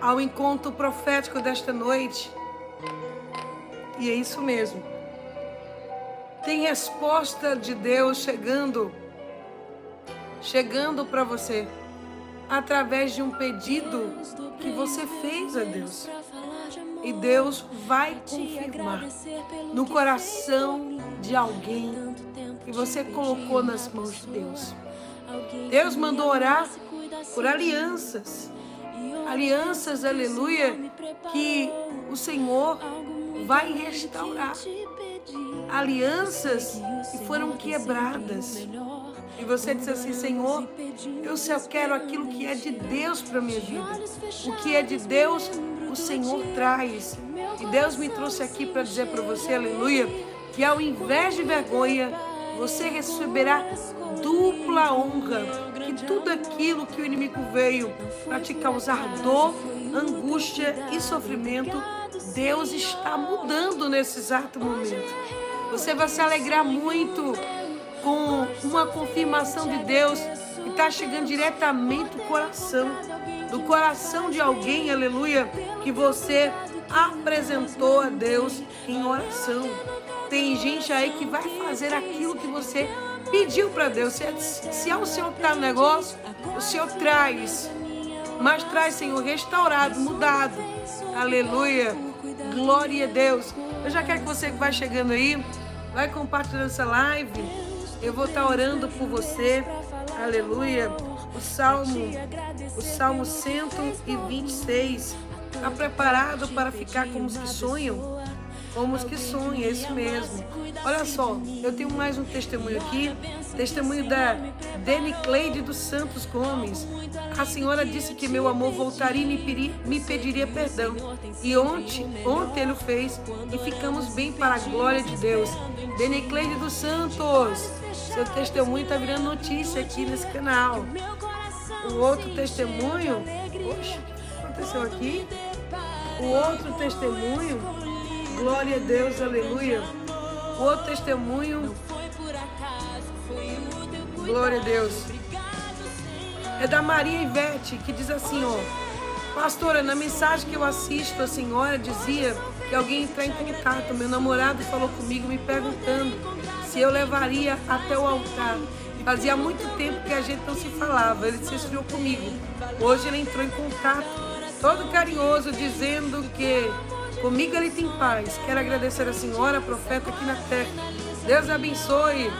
ao encontro profético desta noite. E é isso mesmo. Tem resposta de Deus chegando, chegando para você através de um pedido que você fez a Deus. E Deus vai confirmar no coração de alguém que você colocou nas mãos de Deus. Deus mandou orar por alianças alianças, aleluia, que o Senhor vai restaurar. Alianças que foram quebradas. E você diz assim, Senhor, eu só quero aquilo que é de Deus para minha vida. O que é de Deus, o Senhor traz. E Deus me trouxe aqui para dizer para você, aleluia, que ao invés de vergonha, você receberá dupla honra que tudo aquilo que o inimigo veio para te causar dor, angústia e sofrimento, Deus está mudando nesse exato momento. Você vai se alegrar muito com uma confirmação de Deus que está chegando diretamente do coração, do coração de alguém, aleluia, que você apresentou a Deus em oração. Tem gente aí que vai fazer aquilo que você pediu para Deus. Se, se é o Senhor que está no negócio, o Senhor traz. Mas traz, Senhor, restaurado, mudado. Aleluia. Glória a Deus. Eu já quero que você que vai chegando aí, vai compartilhando essa live. Eu vou estar tá orando por você. Aleluia. O Salmo, o Salmo 126. Está preparado para ficar como os que sonham? Como os que sonham, é isso mesmo. Olha só, eu tenho mais um testemunho aqui. Testemunho da Deni Cleide dos Santos Gomes. A senhora disse que meu amor voltaria e me, pedi, me pediria perdão. E ontem, ontem ele o fez e ficamos bem para a glória de Deus. Deni Cleide dos Santos. Seu testemunho está virando notícia aqui nesse canal. O outro testemunho. Oxe, o que aconteceu aqui? O outro testemunho. Glória a Deus, aleluia o outro testemunho. Glória a Deus. É da Maria Ivete, que diz assim, ó. Pastora, na mensagem que eu assisto, a senhora dizia que alguém entrar em contato. Meu namorado falou comigo me perguntando se eu levaria até o altar. Fazia muito tempo que a gente não se falava. Ele se esfriou comigo. Hoje ele entrou em contato, todo carinhoso, dizendo que Comigo ele tem paz. Quero agradecer a senhora, profeta aqui na terra. Deus abençoe.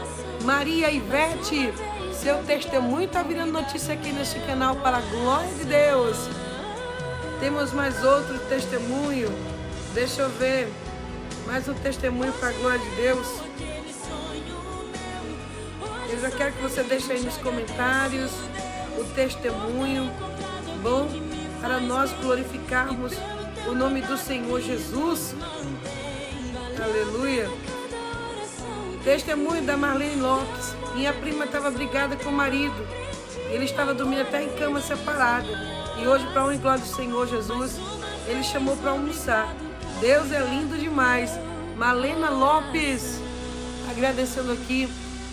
Maria Ivete, seu testemunho está virando notícia aqui neste canal para a glória de Deus. Temos mais outro testemunho. Deixa eu ver. Mais um testemunho para a glória de Deus. Eu já quero que você deixe aí nos comentários o testemunho, bom? Para nós glorificarmos o nome do Senhor Jesus. Aleluia. Testemunho da Marlene Lopes. Minha prima estava brigada com o marido. Ele estava dormindo até em cama separada. E hoje, para honra e glória do Senhor Jesus, ele chamou para almoçar. Deus é lindo demais. Malena Lopes, agradecendo aqui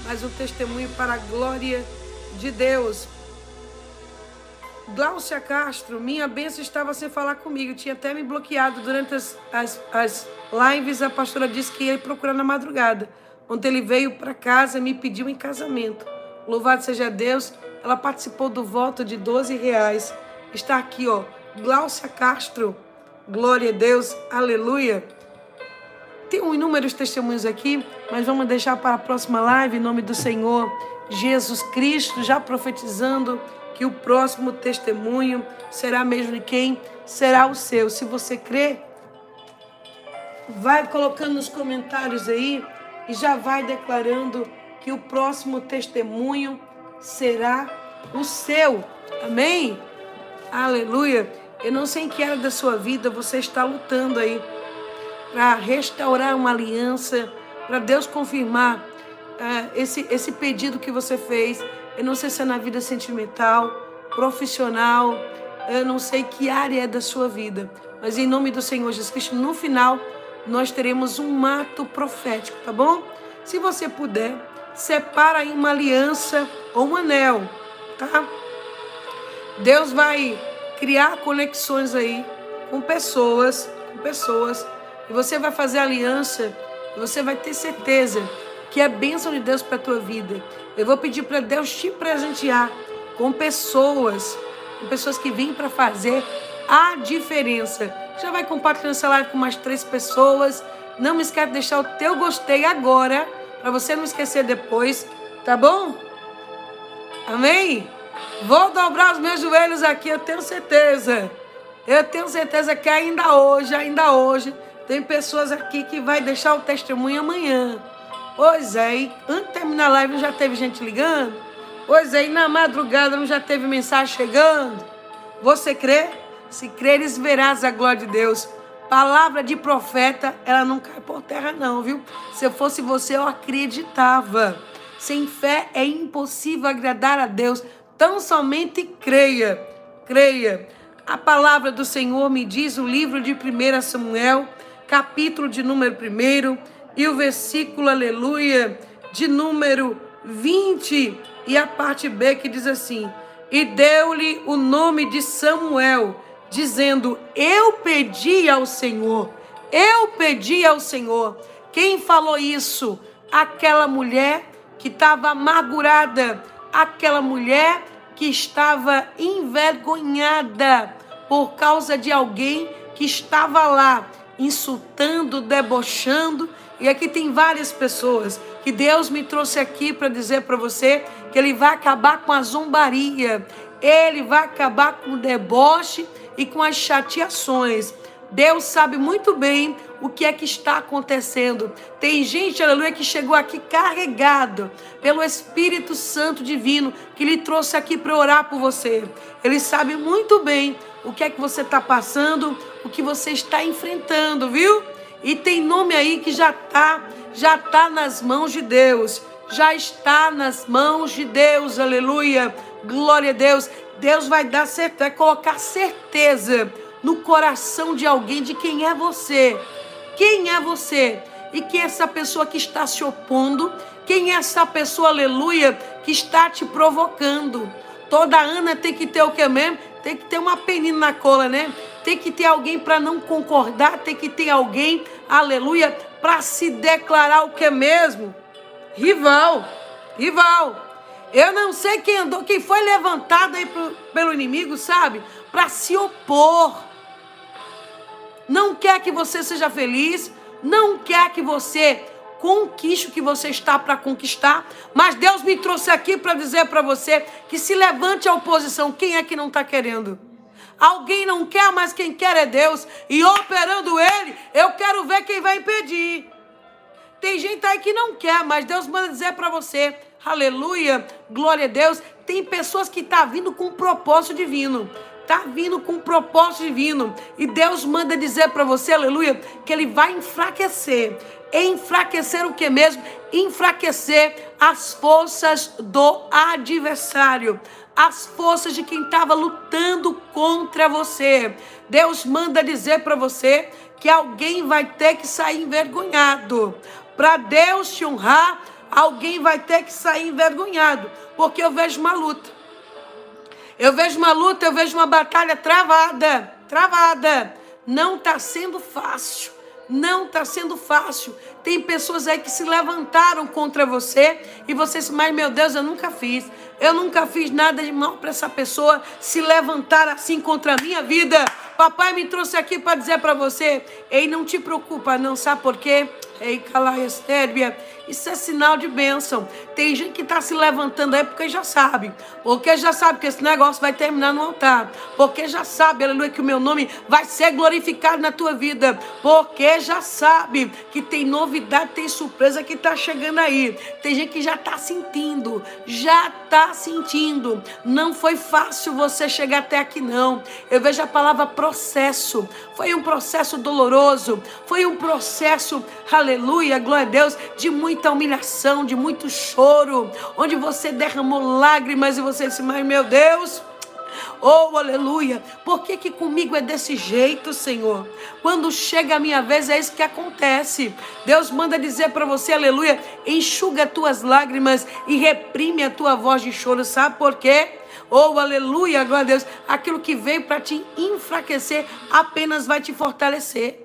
mais um testemunho para a glória de Deus. Glaucia Castro, minha benção estava sem falar comigo. Tinha até me bloqueado durante as, as, as lives. A pastora disse que ia procurar na madrugada. Ontem ele veio para casa e me pediu em casamento. Louvado seja Deus. Ela participou do voto de 12 reais. Está aqui, ó. Glaucia Castro. Glória a Deus. Aleluia. Tem inúmeros testemunhos aqui, mas vamos deixar para a próxima live em nome do Senhor Jesus Cristo, já profetizando que o próximo testemunho será mesmo de quem? Será o seu. Se você crê, vai colocando nos comentários aí e já vai declarando que o próximo testemunho será o seu. Amém? Aleluia. Eu não sei em que área da sua vida você está lutando aí para restaurar uma aliança, para Deus confirmar uh, esse, esse pedido que você fez eu não sei se é na vida sentimental, profissional, eu não sei que área é da sua vida. Mas em nome do Senhor Jesus Cristo, no final, nós teremos um mato profético, tá bom? Se você puder, separa aí uma aliança ou um anel, tá? Deus vai criar conexões aí com pessoas, com pessoas, e você vai fazer aliança, você vai ter certeza que é bênção de Deus para a tua vida. Eu vou pedir para Deus te presentear com pessoas, com pessoas que vêm para fazer a diferença. Já vai compartilhando essa live com mais três pessoas. Não me esquece de deixar o teu gostei agora, para você não esquecer depois, tá bom? Amém? Vou dobrar os meus joelhos aqui, eu tenho certeza. Eu tenho certeza que ainda hoje, ainda hoje, tem pessoas aqui que vai deixar o testemunho amanhã. Pois é, e antes de terminar a live já teve gente ligando. Pois é, e na madrugada não já teve mensagem chegando. Você crê? Se creres, verás a glória de Deus. Palavra de profeta, ela não cai por terra, não, viu? Se eu fosse você, eu acreditava. Sem fé é impossível agradar a Deus. Tão somente creia, creia. A palavra do Senhor me diz o livro de 1 Samuel, capítulo de número 1 e o versículo, aleluia, de número 20 e a parte B que diz assim: E deu-lhe o nome de Samuel dizendo: Eu pedi ao Senhor, eu pedi ao Senhor. Quem falou isso? Aquela mulher que estava amargurada, aquela mulher que estava envergonhada por causa de alguém que estava lá insultando, debochando. E aqui tem várias pessoas que Deus me trouxe aqui para dizer para você que Ele vai acabar com a zombaria, Ele vai acabar com o deboche e com as chateações. Deus sabe muito bem o que é que está acontecendo. Tem gente, aleluia, que chegou aqui carregado pelo Espírito Santo Divino que lhe trouxe aqui para orar por você. Ele sabe muito bem o que é que você está passando, o que você está enfrentando, viu? E tem nome aí que já está, já está nas mãos de Deus. Já está nas mãos de Deus, aleluia. Glória a Deus. Deus vai dar certeza, vai colocar certeza no coração de alguém de quem é você. Quem é você? E quem é essa pessoa que está se opondo? Quem é essa pessoa, aleluia, que está te provocando? Toda Ana tem que ter o que mesmo? Tem que ter uma penina na cola, né? Tem que ter alguém para não concordar, tem que ter alguém, aleluia, para se declarar o que mesmo? Rival. Rival. Eu não sei quem andou, quem foi levantado aí pro, pelo inimigo, sabe? Para se opor. Não quer que você seja feliz, não quer que você conquiste o que você está para conquistar, mas Deus me trouxe aqui para dizer para você que se levante a oposição. Quem é que não está querendo? Alguém não quer, mas quem quer é Deus. E operando Ele, eu quero ver quem vai impedir. Tem gente aí que não quer, mas Deus manda dizer para você aleluia, glória a Deus. Tem pessoas que estão tá vindo com um propósito divino. Está vindo com um propósito divino. E Deus manda dizer para você, aleluia, que Ele vai enfraquecer. Enfraquecer o que mesmo? Enfraquecer as forças do adversário as forças de quem estava lutando contra você. Deus manda dizer para você que alguém vai ter que sair envergonhado. Para Deus te honrar, alguém vai ter que sair envergonhado, porque eu vejo uma luta. Eu vejo uma luta, eu vejo uma batalha travada, travada. Não está sendo fácil. Não está sendo fácil. Tem pessoas aí que se levantaram contra você e você disse, mas meu Deus, eu nunca fiz. Eu nunca fiz nada de mal para essa pessoa se levantar assim contra a minha vida. Papai me trouxe aqui para dizer para você, ei, não te preocupa, não sabe por quê? Ei, Calaestérbia, isso é sinal de bênção. Tem gente que está se levantando aí porque já sabe. Porque já sabe que esse negócio vai terminar no altar. Porque já sabe, aleluia, que o meu nome vai ser glorificado na tua vida. Porque já sabe que tem novidade, tem surpresa que está chegando aí. Tem gente que já está sentindo. Já está sentindo. Não foi fácil você chegar até aqui, não. Eu vejo a palavra processo. Foi um processo doloroso. Foi um processo, aleluia, glória a Deus, de muito muita humilhação, de muito choro, onde você derramou lágrimas e você disse, mas meu Deus, Oh, aleluia! Por que, que comigo é desse jeito, Senhor? Quando chega a minha vez, é isso que acontece. Deus manda dizer para você, aleluia, enxuga as tuas lágrimas e reprime a tua voz de choro. Sabe por quê? Oh, aleluia, glória a Deus. Aquilo que veio para te enfraquecer apenas vai te fortalecer.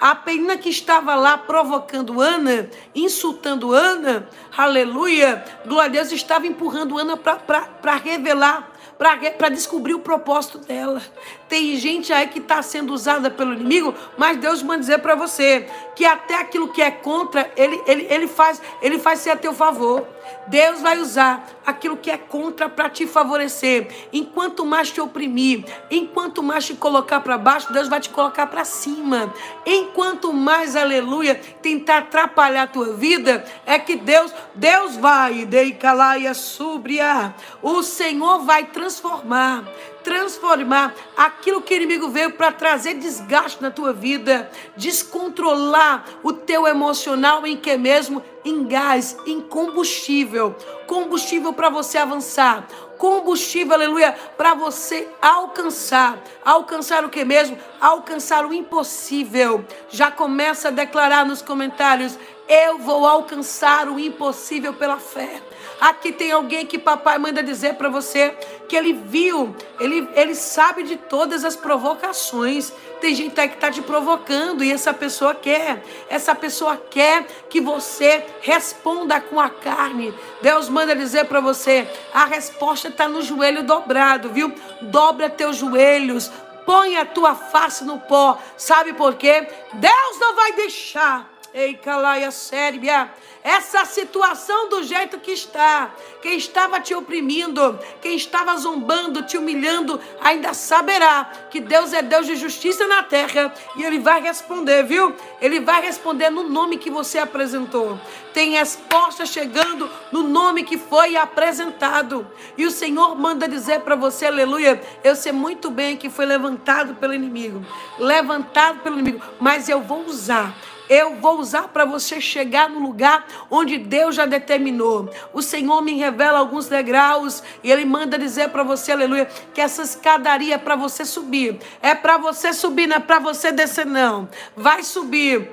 A penina que estava lá provocando Ana, insultando Ana, aleluia, glória a Deus, estava empurrando Ana para revelar para descobrir o propósito dela. Tem gente aí que está sendo usada pelo inimigo, mas Deus manda dizer para você que até aquilo que é contra, ele, ele, ele, faz, ele faz ser a teu favor. Deus vai usar aquilo que é contra para te favorecer. Enquanto mais te oprimir, enquanto mais te colocar para baixo, Deus vai te colocar para cima. Enquanto mais, aleluia, tentar atrapalhar a tua vida, é que Deus, Deus vai, deicalaia subria. O Senhor vai transformar transformar aquilo que o inimigo veio para trazer desgaste na tua vida, descontrolar o teu emocional em que mesmo em gás, em combustível, combustível para você avançar, combustível, aleluia, para você alcançar. Alcançar o que mesmo? Alcançar o impossível. Já começa a declarar nos comentários: eu vou alcançar o impossível pela fé. Aqui tem alguém que papai manda dizer para você que ele viu, ele, ele sabe de todas as provocações. Tem gente aí que está te provocando e essa pessoa quer. Essa pessoa quer que você responda com a carne. Deus manda dizer para você: a resposta está no joelho dobrado, viu? Dobra teus joelhos, põe a tua face no pó. Sabe por quê? Deus não vai deixar. Ei, calaia sérbia essa situação do jeito que está. Quem estava te oprimindo, quem estava zombando, te humilhando, ainda saberá que Deus é Deus de justiça na terra e Ele vai responder, viu? Ele vai responder no nome que você apresentou. Tem resposta chegando no nome que foi apresentado. E o Senhor manda dizer para você, aleluia, eu sei muito bem que foi levantado pelo inimigo, levantado pelo inimigo, mas eu vou usar eu vou usar para você chegar no lugar onde Deus já determinou. O Senhor me revela alguns degraus e Ele manda dizer para você, aleluia, que essa escadaria é para você subir. É para você subir, não é para você descer, não. Vai subir.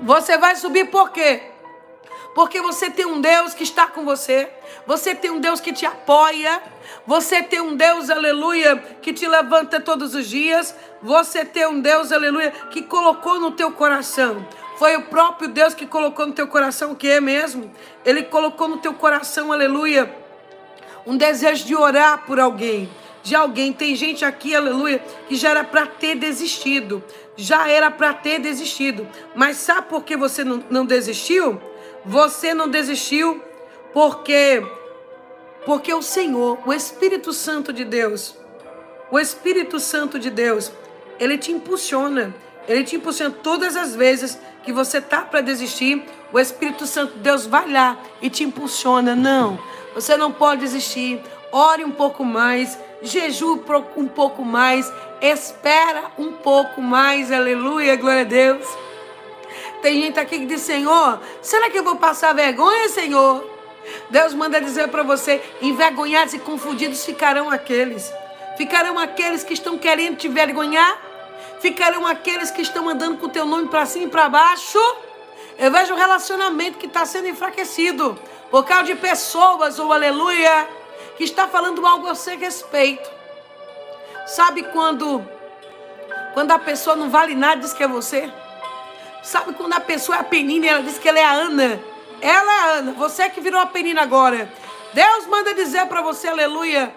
Você vai subir por quê? Porque você tem um Deus que está com você. Você tem um Deus que te apoia. Você tem um Deus, aleluia, que te levanta todos os dias. Você tem um Deus, aleluia, que colocou no teu coração. Foi o próprio Deus que colocou no teu coração o que é mesmo? Ele colocou no teu coração, aleluia, um desejo de orar por alguém. De alguém. Tem gente aqui, aleluia, que já era para ter desistido. Já era para ter desistido. Mas sabe por que você não, não desistiu? Você não desistiu porque porque o Senhor, o Espírito Santo de Deus, o Espírito Santo de Deus, ele te impulsiona. Ele te impulsiona todas as vezes que você tá para desistir, o Espírito Santo de Deus vai lá e te impulsiona. Não, você não pode desistir. Ore um pouco mais, jejue um pouco mais, espera um pouco mais. Aleluia, glória a Deus. Tem gente aqui que diz: Senhor, será que eu vou passar vergonha, Senhor? Deus manda dizer para você: envergonhados e confundidos ficarão aqueles. Ficarão aqueles que estão querendo te vergonhar. Ficarão aqueles que estão andando com o teu nome para cima e para baixo. Eu vejo um relacionamento que está sendo enfraquecido por causa de pessoas, ou oh, aleluia, que está falando algo a seu respeito. Sabe quando, quando a pessoa não vale nada, diz que é você? Sabe quando a pessoa é a Penina e ela diz que ela é a Ana? Ela é a Ana, você que virou a Penina agora. Deus manda dizer para você, aleluia,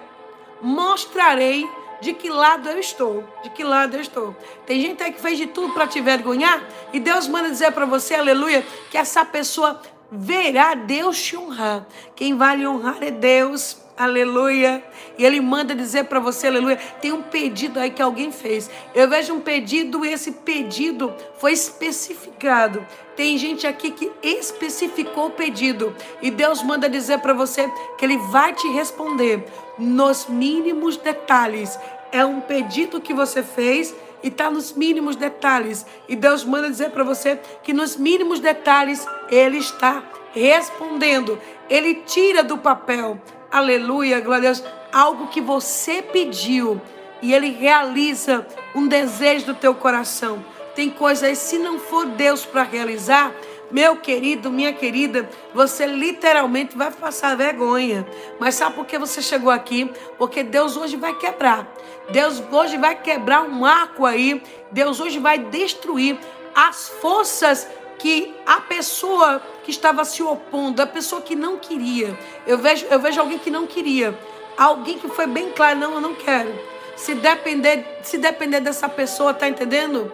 mostrarei de que lado eu estou, de que lado eu estou. Tem gente aí que fez de tudo para te vergonhar e Deus manda dizer para você, aleluia, que essa pessoa verá Deus te honrar. Quem vai lhe honrar é Deus. Aleluia. E ele manda dizer para você, aleluia, tem um pedido aí que alguém fez. Eu vejo um pedido e esse pedido foi especificado. Tem gente aqui que especificou o pedido. E Deus manda dizer para você que ele vai te responder nos mínimos detalhes. É um pedido que você fez e está nos mínimos detalhes. E Deus manda dizer para você que nos mínimos detalhes ele está respondendo. Ele tira do papel aleluia, glória a Deus, algo que você pediu e ele realiza um desejo do teu coração. Tem coisas, se não for Deus para realizar, Meu querido, minha querida, você literalmente vai passar vergonha. Mas sabe por que você chegou aqui? Porque Deus hoje vai quebrar. Deus hoje vai quebrar um arco aí. Deus hoje vai destruir as forças que a pessoa que estava se opondo, a pessoa que não queria. Eu vejo, eu vejo alguém que não queria. Alguém que foi bem claro, não, eu não quero. Se depender, se depender dessa pessoa, tá entendendo?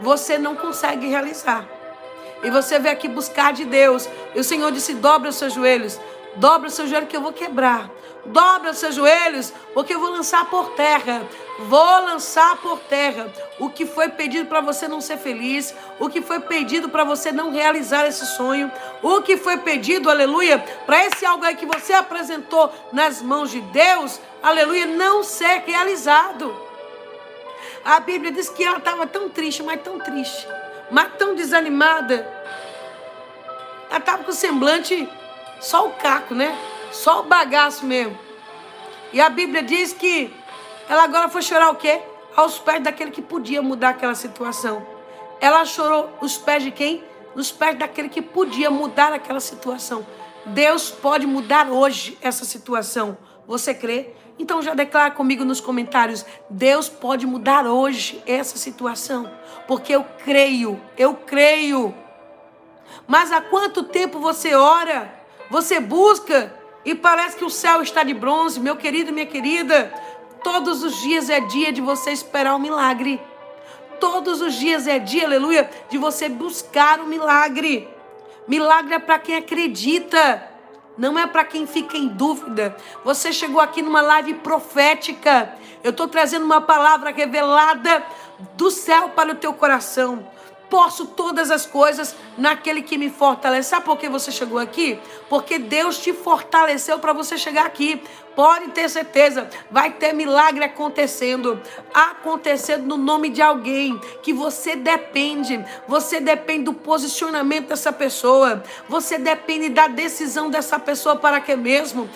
Você não consegue realizar. E você veio aqui buscar de Deus. E o Senhor disse: dobra os seus joelhos. Dobra os seus joelhos que eu vou quebrar. Dobra seus joelhos, porque eu vou lançar por terra. Vou lançar por terra o que foi pedido para você não ser feliz, o que foi pedido para você não realizar esse sonho, o que foi pedido, aleluia, para esse algo aí que você apresentou nas mãos de Deus, aleluia, não ser realizado. A Bíblia diz que ela estava tão triste, mas tão triste, mas tão desanimada. Ela estava com o semblante só o caco, né? Só o bagaço mesmo. E a Bíblia diz que ela agora foi chorar o quê? Aos pés daquele que podia mudar aquela situação. Ela chorou os pés de quem? Nos pés daquele que podia mudar aquela situação. Deus pode mudar hoje essa situação. Você crê? Então já declara comigo nos comentários: Deus pode mudar hoje essa situação. Porque eu creio, eu creio. Mas há quanto tempo você ora? Você busca e parece que o céu está de bronze, meu querido e minha querida. Todos os dias é dia de você esperar um milagre. Todos os dias é dia, aleluia, de você buscar um milagre. Milagre é para quem acredita, não é para quem fica em dúvida. Você chegou aqui numa live profética. Eu estou trazendo uma palavra revelada do céu para o teu coração posso todas as coisas naquele que me fortalece. Sabe por que você chegou aqui? Porque Deus te fortaleceu para você chegar aqui. Pode ter certeza, vai ter milagre acontecendo, acontecendo no nome de alguém que você depende. Você depende do posicionamento dessa pessoa. Você depende da decisão dessa pessoa para que mesmo?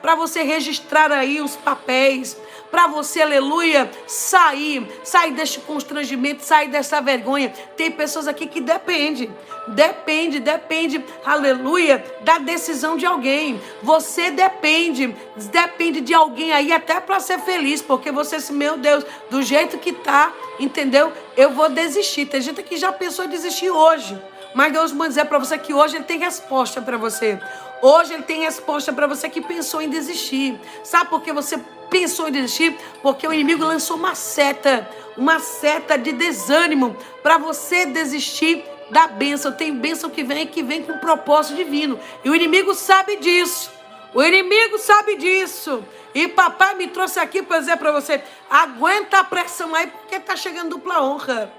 Para você registrar aí os papéis para você, aleluia, sair, sair deste constrangimento, sair dessa vergonha. Tem pessoas aqui que depende, depende, depende, aleluia, da decisão de alguém. Você depende, depende de alguém aí até para ser feliz, porque você, meu Deus, do jeito que tá, entendeu? Eu vou desistir. Tem gente que já pensou em desistir hoje. Mas Deus manda dizer para você que hoje Ele tem resposta para você. Hoje Ele tem resposta para você que pensou em desistir. Sabe por que você pensou em desistir? Porque o inimigo lançou uma seta, uma seta de desânimo para você desistir da bênção. Tem bênção que vem que vem com propósito divino. E o inimigo sabe disso. O inimigo sabe disso. E papai me trouxe aqui para dizer para você: aguenta a pressão aí, porque está chegando dupla honra.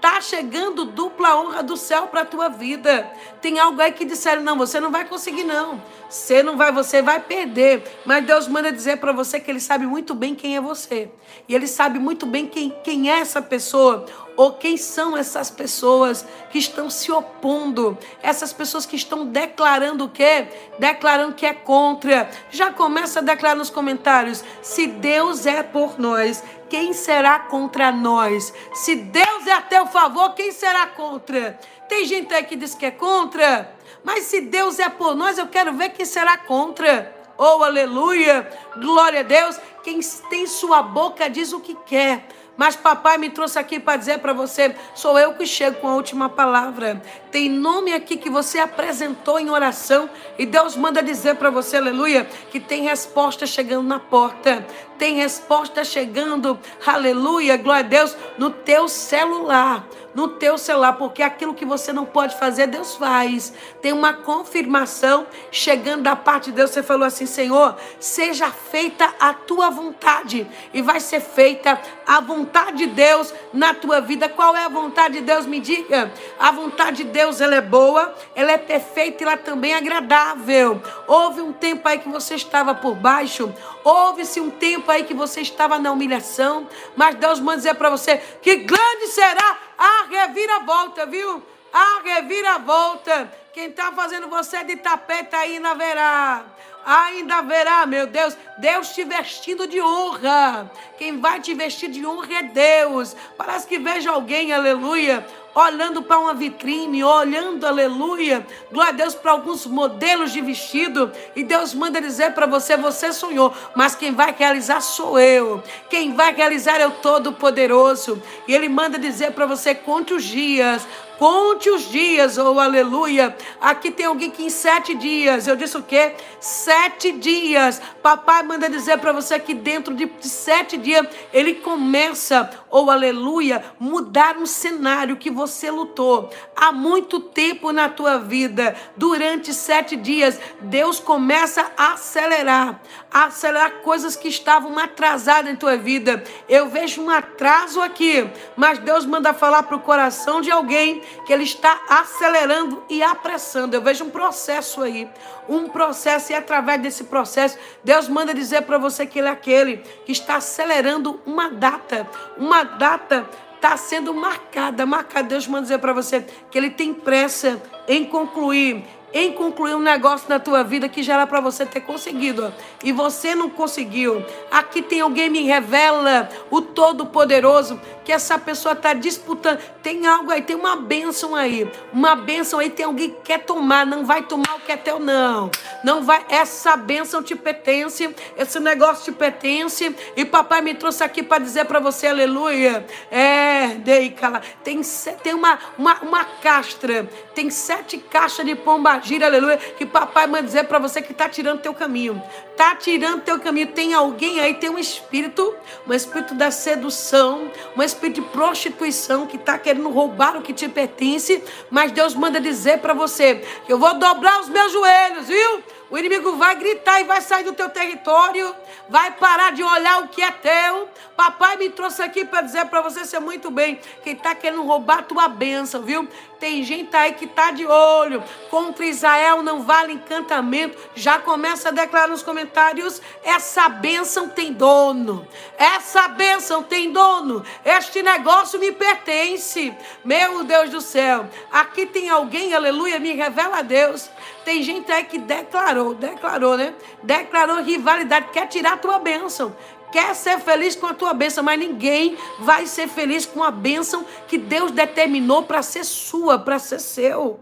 Tá chegando dupla honra do céu para tua vida. Tem algo aí que disseram: não, você não vai conseguir, não. Você não vai, você vai perder. Mas Deus manda dizer para você que Ele sabe muito bem quem é você. E Ele sabe muito bem quem, quem é essa pessoa. Ou quem são essas pessoas que estão se opondo? Essas pessoas que estão declarando o quê? Declarando que é contra. Já começa a declarar nos comentários: se Deus é por nós, quem será contra nós? Se Deus é a teu favor, quem será contra? Tem gente aí que diz que é contra, mas se Deus é por nós, eu quero ver quem será contra. Oh, aleluia! Glória a Deus! Quem tem sua boca diz o que quer mas papai me trouxe aqui para dizer para você: sou eu que chego com a última palavra. Tem nome aqui que você apresentou em oração e Deus manda dizer para você, aleluia, que tem resposta chegando na porta. Tem resposta chegando, aleluia, glória a Deus, no teu celular no teu celular, porque aquilo que você não pode fazer, Deus faz. Tem uma confirmação chegando da parte de Deus. Você falou assim: Senhor, seja feita a tua vontade, e vai ser feita a vontade de Deus na tua vida. Qual é a vontade de Deus? Me diga. A vontade de Deus, ela é boa, ela é perfeita e ela também é agradável. Houve um tempo aí que você estava por baixo, houve-se um tempo aí que você estava na humilhação, mas Deus manda dizer para você que grande será a reviravolta, viu? A reviravolta. Quem está fazendo você de tapete ainda verá. ainda haverá, meu Deus, Deus te vestindo de honra. Quem vai te vestir de honra é Deus. Parece que veja alguém, aleluia, olhando para uma vitrine, olhando, aleluia, glória a Deus, para alguns modelos de vestido, e Deus manda dizer para você: você sonhou, mas quem vai realizar sou eu, quem vai realizar é o Todo-Poderoso, e Ele manda dizer para você: conte os dias, Conte os dias, oh aleluia. Aqui tem alguém que em sete dias, eu disse o quê? Sete dias. Papai manda dizer para você que dentro de sete dias ele começa, oh aleluia, mudar um cenário que você lutou há muito tempo na tua vida. Durante sete dias, Deus começa a acelerar, a acelerar coisas que estavam atrasadas em tua vida. Eu vejo um atraso aqui, mas Deus manda falar para o coração de alguém que Ele está acelerando e apressando. Eu vejo um processo aí, um processo, e através desse processo, Deus manda dizer para você que Ele é aquele que está acelerando uma data, uma data está sendo marcada, marcada. Deus manda dizer para você que Ele tem pressa em concluir em concluir um negócio na tua vida que já era para você ter conseguido e você não conseguiu. Aqui tem alguém me revela o Todo-Poderoso que essa pessoa está disputando. Tem algo aí, tem uma bênção aí, uma bênção aí. Tem alguém que quer tomar, não vai tomar o que é teu não. Não vai. Essa bênção te pertence, esse negócio te pertence. E papai me trouxe aqui para dizer para você, aleluia. É, dei cala. Tem tem uma uma, uma castra, tem sete caixas de pomba gira, aleluia, que papai manda dizer para você que está tirando teu caminho. Está tirando teu caminho. Tem alguém aí, tem um espírito, um espírito da sedução, um espírito de prostituição que está querendo roubar o que te pertence. Mas Deus manda dizer para você que eu vou dobrar os meus joelhos, viu? O inimigo vai gritar e vai sair do teu território, vai parar de olhar o que é teu. Papai me trouxe aqui para dizer para você ser muito bem, quem está querendo roubar tua bênção, viu? Tem gente aí que está de olho. Contra Israel não vale encantamento. Já começa a declarar nos comentários: essa bênção tem dono. Essa bênção tem dono. Este negócio me pertence. Meu Deus do céu. Aqui tem alguém, aleluia, me revela a Deus. Tem gente aí que declarou, declarou, né? Declarou rivalidade, quer tirar a tua bênção quer ser feliz com a tua bênção, mas ninguém vai ser feliz com a bênção que Deus determinou para ser sua, para ser seu.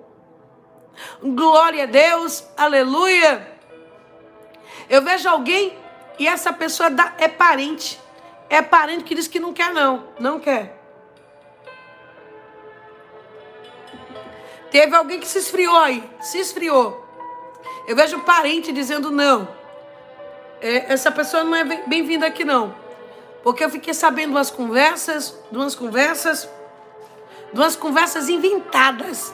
Glória a Deus, aleluia. Eu vejo alguém e essa pessoa é parente. É parente que diz que não quer, não. Não quer. Teve alguém que se esfriou aí. Se esfriou. Eu vejo parente dizendo não é, essa pessoa não é bem-vinda aqui não. Porque eu fiquei sabendo umas conversas, de umas conversas, de umas conversas inventadas,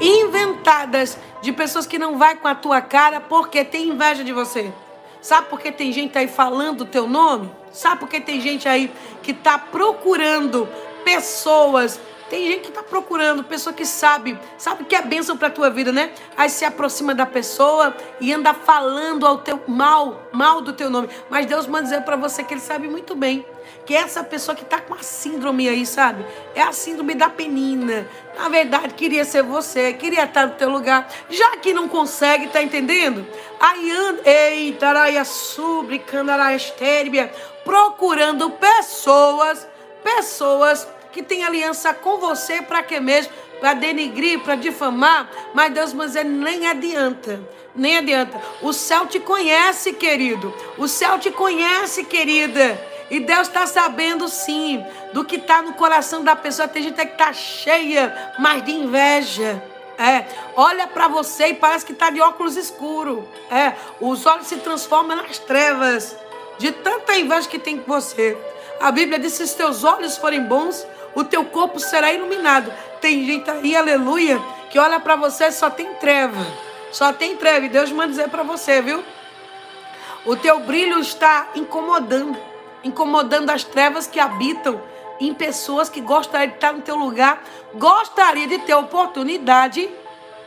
inventadas de pessoas que não vai com a tua cara porque tem inveja de você. Sabe por que tem gente aí falando o teu nome? Sabe por que tem gente aí que está procurando pessoas tem gente que está procurando, pessoa que sabe, sabe que é bênção para a tua vida, né? Aí se aproxima da pessoa e anda falando ao teu mal, mal do teu nome. Mas Deus manda dizer para você que Ele sabe muito bem que essa pessoa que está com a síndrome aí, sabe? É a síndrome da penina. Na verdade, queria ser você, queria estar no teu lugar. Já que não consegue, tá entendendo? Aí anda, eita, araia estérbia, procurando pessoas, pessoas que tem aliança com você para quê mesmo? Para denigrir, para difamar, mas Deus mas ele nem adianta. Nem adianta. O céu te conhece, querido. O céu te conhece, querida. E Deus está sabendo sim do que está no coração da pessoa. Tem gente que está cheia, mas de inveja. É, olha para você e parece que está de óculos escuro. É, os olhos se transformam nas trevas de tanta inveja que tem com você. A Bíblia diz: se os teus olhos forem bons, o teu corpo será iluminado. Tem gente aí, aleluia, que olha para você só tem treva. Só tem treva. E Deus manda dizer para você, viu? O teu brilho está incomodando incomodando as trevas que habitam em pessoas que gostariam de estar no teu lugar, gostaria de ter oportunidade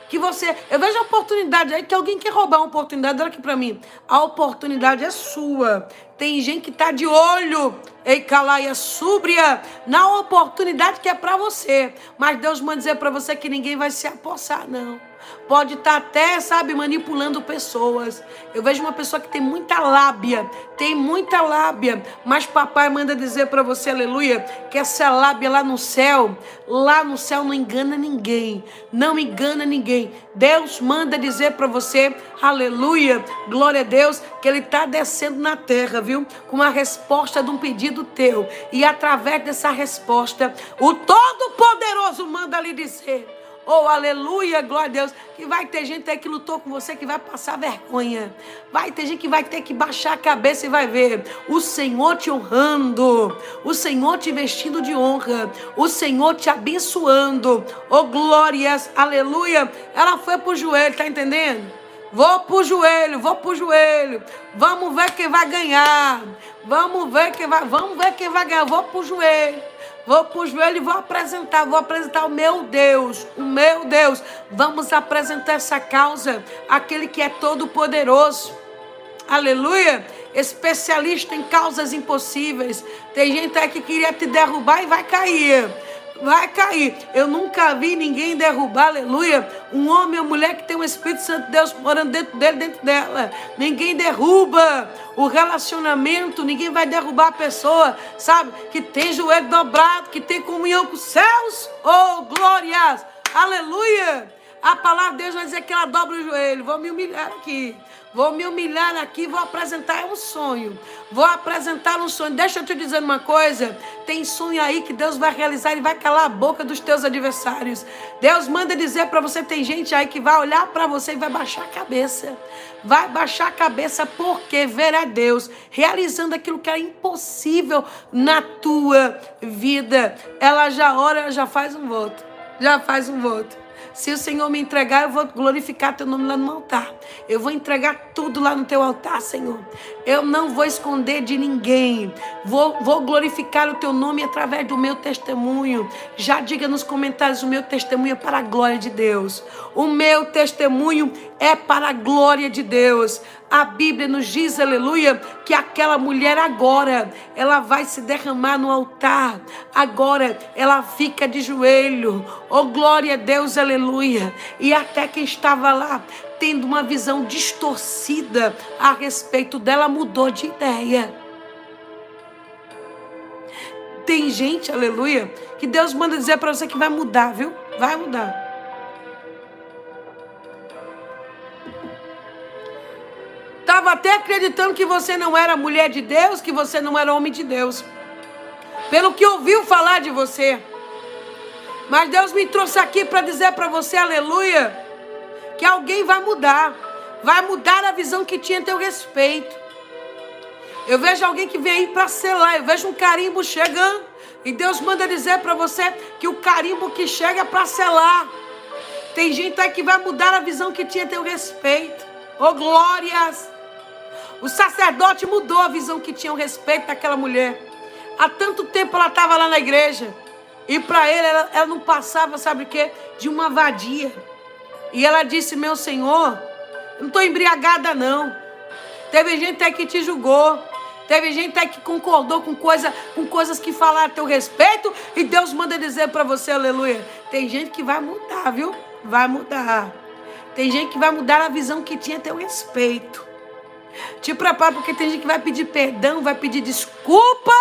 que você. Eu vejo a oportunidade aí que alguém quer roubar uma oportunidade. Olha aqui para mim. A oportunidade é sua. Tem gente que está de olho, ei, calaia súbria, na oportunidade que é para você. Mas Deus manda dizer para você que ninguém vai se apossar, não. Pode estar até, sabe, manipulando pessoas. Eu vejo uma pessoa que tem muita lábia, tem muita lábia, mas papai manda dizer para você, aleluia, que essa lábia lá no céu, lá no céu não engana ninguém, não engana ninguém. Deus manda dizer para você, aleluia, glória a Deus, que ele está descendo na terra, viu? Com uma resposta de um pedido teu. E através dessa resposta, o Todo-Poderoso manda lhe dizer Oh, aleluia, glória a Deus. Que vai ter gente aí que lutou com você que vai passar vergonha. Vai ter gente que vai ter que baixar a cabeça e vai ver o Senhor te honrando, o Senhor te vestindo de honra, o Senhor te abençoando. Oh, glórias, aleluia. Ela foi pro joelho, tá entendendo? Vou pro joelho, vou pro joelho. Vamos ver quem vai ganhar. Vamos ver quem vai, vamos ver quem vai ganhar. Vou pro joelho. Vou para o joelho e vou apresentar, vou apresentar o meu Deus, o meu Deus. Vamos apresentar essa causa, aquele que é todo poderoso. Aleluia! Especialista em causas impossíveis. Tem gente aí que queria te derrubar e vai cair vai cair. Eu nunca vi ninguém derrubar, aleluia, um homem ou mulher que tem o Espírito Santo de Deus morando dentro dele, dentro dela. Ninguém derruba o relacionamento, ninguém vai derrubar a pessoa, sabe? Que tem joelho dobrado, que tem comunhão com os céus. Oh, glórias! Aleluia! A palavra de Deus vai dizer que ela dobra o joelho. Vou me humilhar aqui. Vou me humilhar aqui, vou apresentar um sonho. Vou apresentar um sonho. Deixa eu te dizer uma coisa. Tem sonho aí que Deus vai realizar e vai calar a boca dos teus adversários. Deus manda dizer para você, tem gente aí que vai olhar para você e vai baixar a cabeça. Vai baixar a cabeça porque verá Deus realizando aquilo que é impossível na tua vida. Ela já ora, ela já faz um voto. Já faz um voto. Se o Senhor me entregar, eu vou glorificar teu nome lá no altar. Eu vou entregar tudo lá no teu altar, Senhor. Eu não vou esconder de ninguém. Vou, vou glorificar o teu nome através do meu testemunho. Já diga nos comentários: o meu testemunho é para a glória de Deus. O meu testemunho é para a glória de Deus. A Bíblia nos diz, aleluia, que aquela mulher agora, ela vai se derramar no altar. Agora ela fica de joelho. Oh, glória a Deus, aleluia. E até quem estava lá tendo uma visão distorcida a respeito dela mudou de ideia. Tem gente, aleluia, que Deus manda dizer para você que vai mudar, viu? Vai mudar. Estava até acreditando que você não era mulher de Deus, que você não era homem de Deus. Pelo que ouviu falar de você. Mas Deus me trouxe aqui para dizer para você, aleluia, que alguém vai mudar. Vai mudar a visão que tinha a teu respeito. Eu vejo alguém que vem aí para selar. Eu vejo um carimbo chegando. E Deus manda dizer para você que o carimbo que chega é para selar. Tem gente aí que vai mudar a visão que tinha a teu respeito. Oh, glórias! O sacerdote mudou a visão que tinha a respeito daquela mulher. Há tanto tempo ela estava lá na igreja. E para ele, ela, ela, não passava, sabe o quê? De uma vadia. E ela disse: Meu senhor, não estou embriagada, não. Teve gente aí que te julgou. Teve gente aí que concordou com, coisa, com coisas que falaram a teu respeito. E Deus manda dizer para você, aleluia. Tem gente que vai mudar, viu? Vai mudar. Tem gente que vai mudar a visão que tinha a teu respeito. Te prepara porque tem gente que vai pedir perdão, vai pedir desculpa.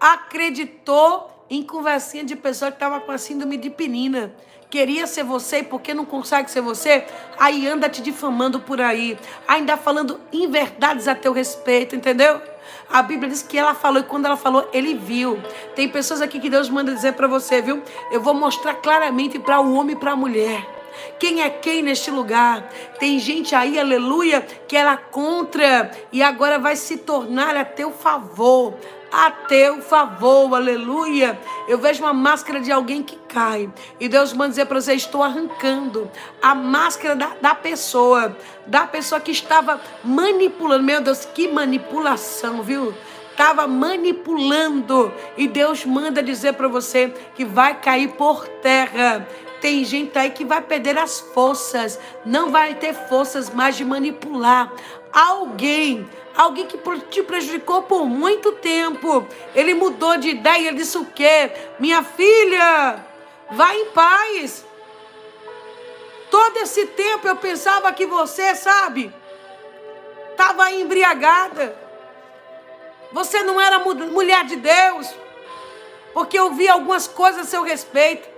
Acreditou em conversinha de pessoa que estava com a síndrome de penina. Queria ser você e porque não consegue ser você, aí anda te difamando por aí, ainda falando inverdades a teu respeito, entendeu? A Bíblia diz que ela falou e quando ela falou, ele viu. Tem pessoas aqui que Deus manda dizer para você, viu? Eu vou mostrar claramente para o homem e para a mulher. Quem é quem neste lugar? Tem gente aí, aleluia, que era contra e agora vai se tornar a teu favor. A teu favor, aleluia. Eu vejo uma máscara de alguém que cai. E Deus manda dizer para você: estou arrancando a máscara da, da pessoa, da pessoa que estava manipulando. Meu Deus, que manipulação, viu? estava manipulando. E Deus manda dizer para você que vai cair por terra. Tem gente aí que vai perder as forças, não vai ter forças mais de manipular alguém, alguém que te prejudicou por muito tempo. Ele mudou de ideia, ele disse o quê? Minha filha, vá em paz. Todo esse tempo eu pensava que você, sabe, estava embriagada. Você não era mulher de Deus. Porque eu vi algumas coisas a seu respeito.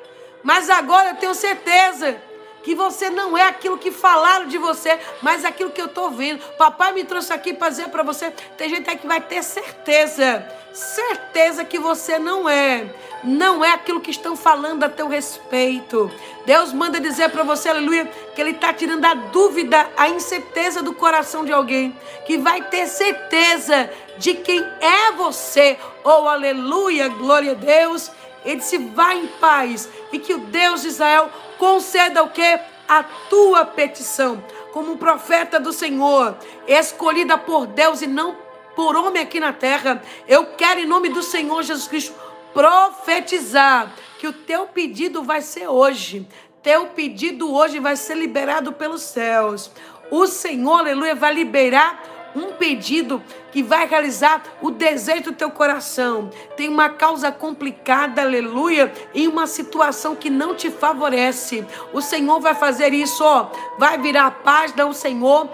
Mas agora eu tenho certeza que você não é aquilo que falaram de você, mas aquilo que eu estou vendo. Papai me trouxe aqui para dizer para você: tem gente aí que vai ter certeza, certeza que você não é, não é aquilo que estão falando a teu respeito. Deus manda dizer para você, aleluia, que Ele está tirando a dúvida, a incerteza do coração de alguém, que vai ter certeza de quem é você. Oh, aleluia, glória a Deus. Ele disse: vai em paz e que o Deus de Israel conceda o que? A tua petição. Como profeta do Senhor, escolhida por Deus e não por homem aqui na terra, eu quero, em nome do Senhor Jesus Cristo, profetizar que o teu pedido vai ser hoje. Teu pedido hoje vai ser liberado pelos céus. O Senhor, aleluia, vai liberar um pedido que vai realizar o desejo do teu coração. Tem uma causa complicada, aleluia, em uma situação que não te favorece. O Senhor vai fazer isso, ó. Vai virar a página, o Senhor,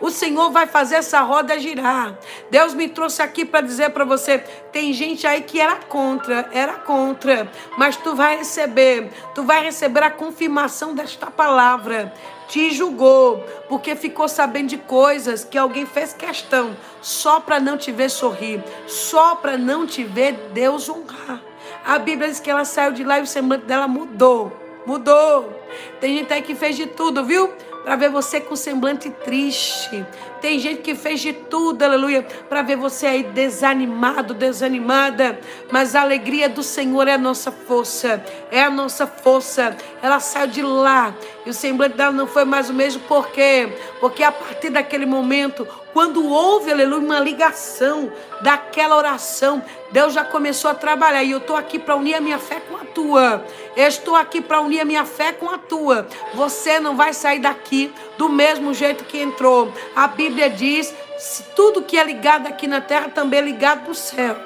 o Senhor vai fazer essa roda girar. Deus me trouxe aqui para dizer para você, tem gente aí que era contra, era contra, mas tu vai receber, tu vai receber a confirmação desta palavra te julgou, porque ficou sabendo de coisas que alguém fez questão, só para não te ver sorrir, só para não te ver Deus honrar. A Bíblia diz que ela saiu de lá e o semblante dela mudou. Mudou. Tem gente aí que fez de tudo, viu? Para ver você com semblante triste. Tem gente que fez de tudo, aleluia, para ver você aí desanimado, desanimada. Mas a alegria do Senhor é a nossa força, é a nossa força. Ela saiu de lá e o semblante dela não foi mais o mesmo, por quê? Porque a partir daquele momento, quando houve, aleluia, uma ligação daquela oração, Deus já começou a trabalhar. E eu estou aqui para unir a minha fé com a tua. Eu estou aqui para unir a minha fé com a tua. Você não vai sair daqui do mesmo jeito que entrou. A Bíblia diz: se tudo que é ligado aqui na terra também é ligado no céu.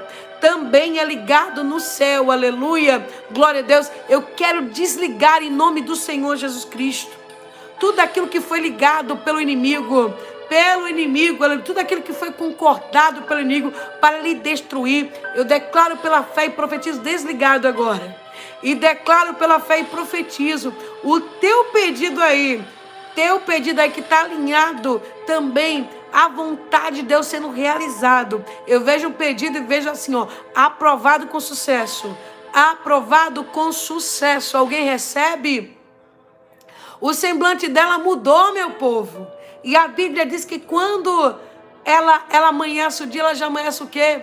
Também é ligado no céu, aleluia, glória a Deus. Eu quero desligar em nome do Senhor Jesus Cristo tudo aquilo que foi ligado pelo inimigo, pelo inimigo, tudo aquilo que foi concordado pelo inimigo para lhe destruir. Eu declaro pela fé e profetizo desligado agora. E declaro pela fé e profetizo o teu pedido aí teu pedido aí que está alinhado também à vontade de Deus sendo realizado. Eu vejo um pedido e vejo assim, ó, aprovado com sucesso. Aprovado com sucesso. Alguém recebe? O semblante dela mudou, meu povo. E a Bíblia diz que quando ela, ela amanhece o dia, ela já amanhece o quê?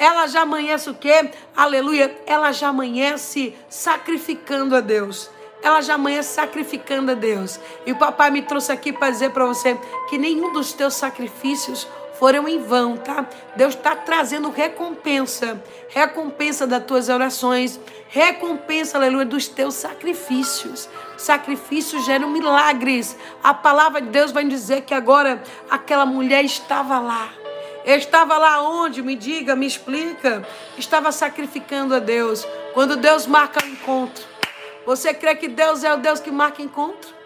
Ela já amanhece o quê? Aleluia. Ela já amanhece sacrificando a Deus ela já amanhã sacrificando a Deus. E o papai me trouxe aqui para dizer para você que nenhum dos teus sacrifícios foram em vão, tá? Deus está trazendo recompensa, recompensa das tuas orações, recompensa, aleluia, dos teus sacrifícios. Sacrifícios geram milagres. A palavra de Deus vai dizer que agora aquela mulher estava lá. Estava lá onde? Me diga, me explica. Estava sacrificando a Deus. Quando Deus marca o encontro, você crê que Deus é o Deus que marca encontro?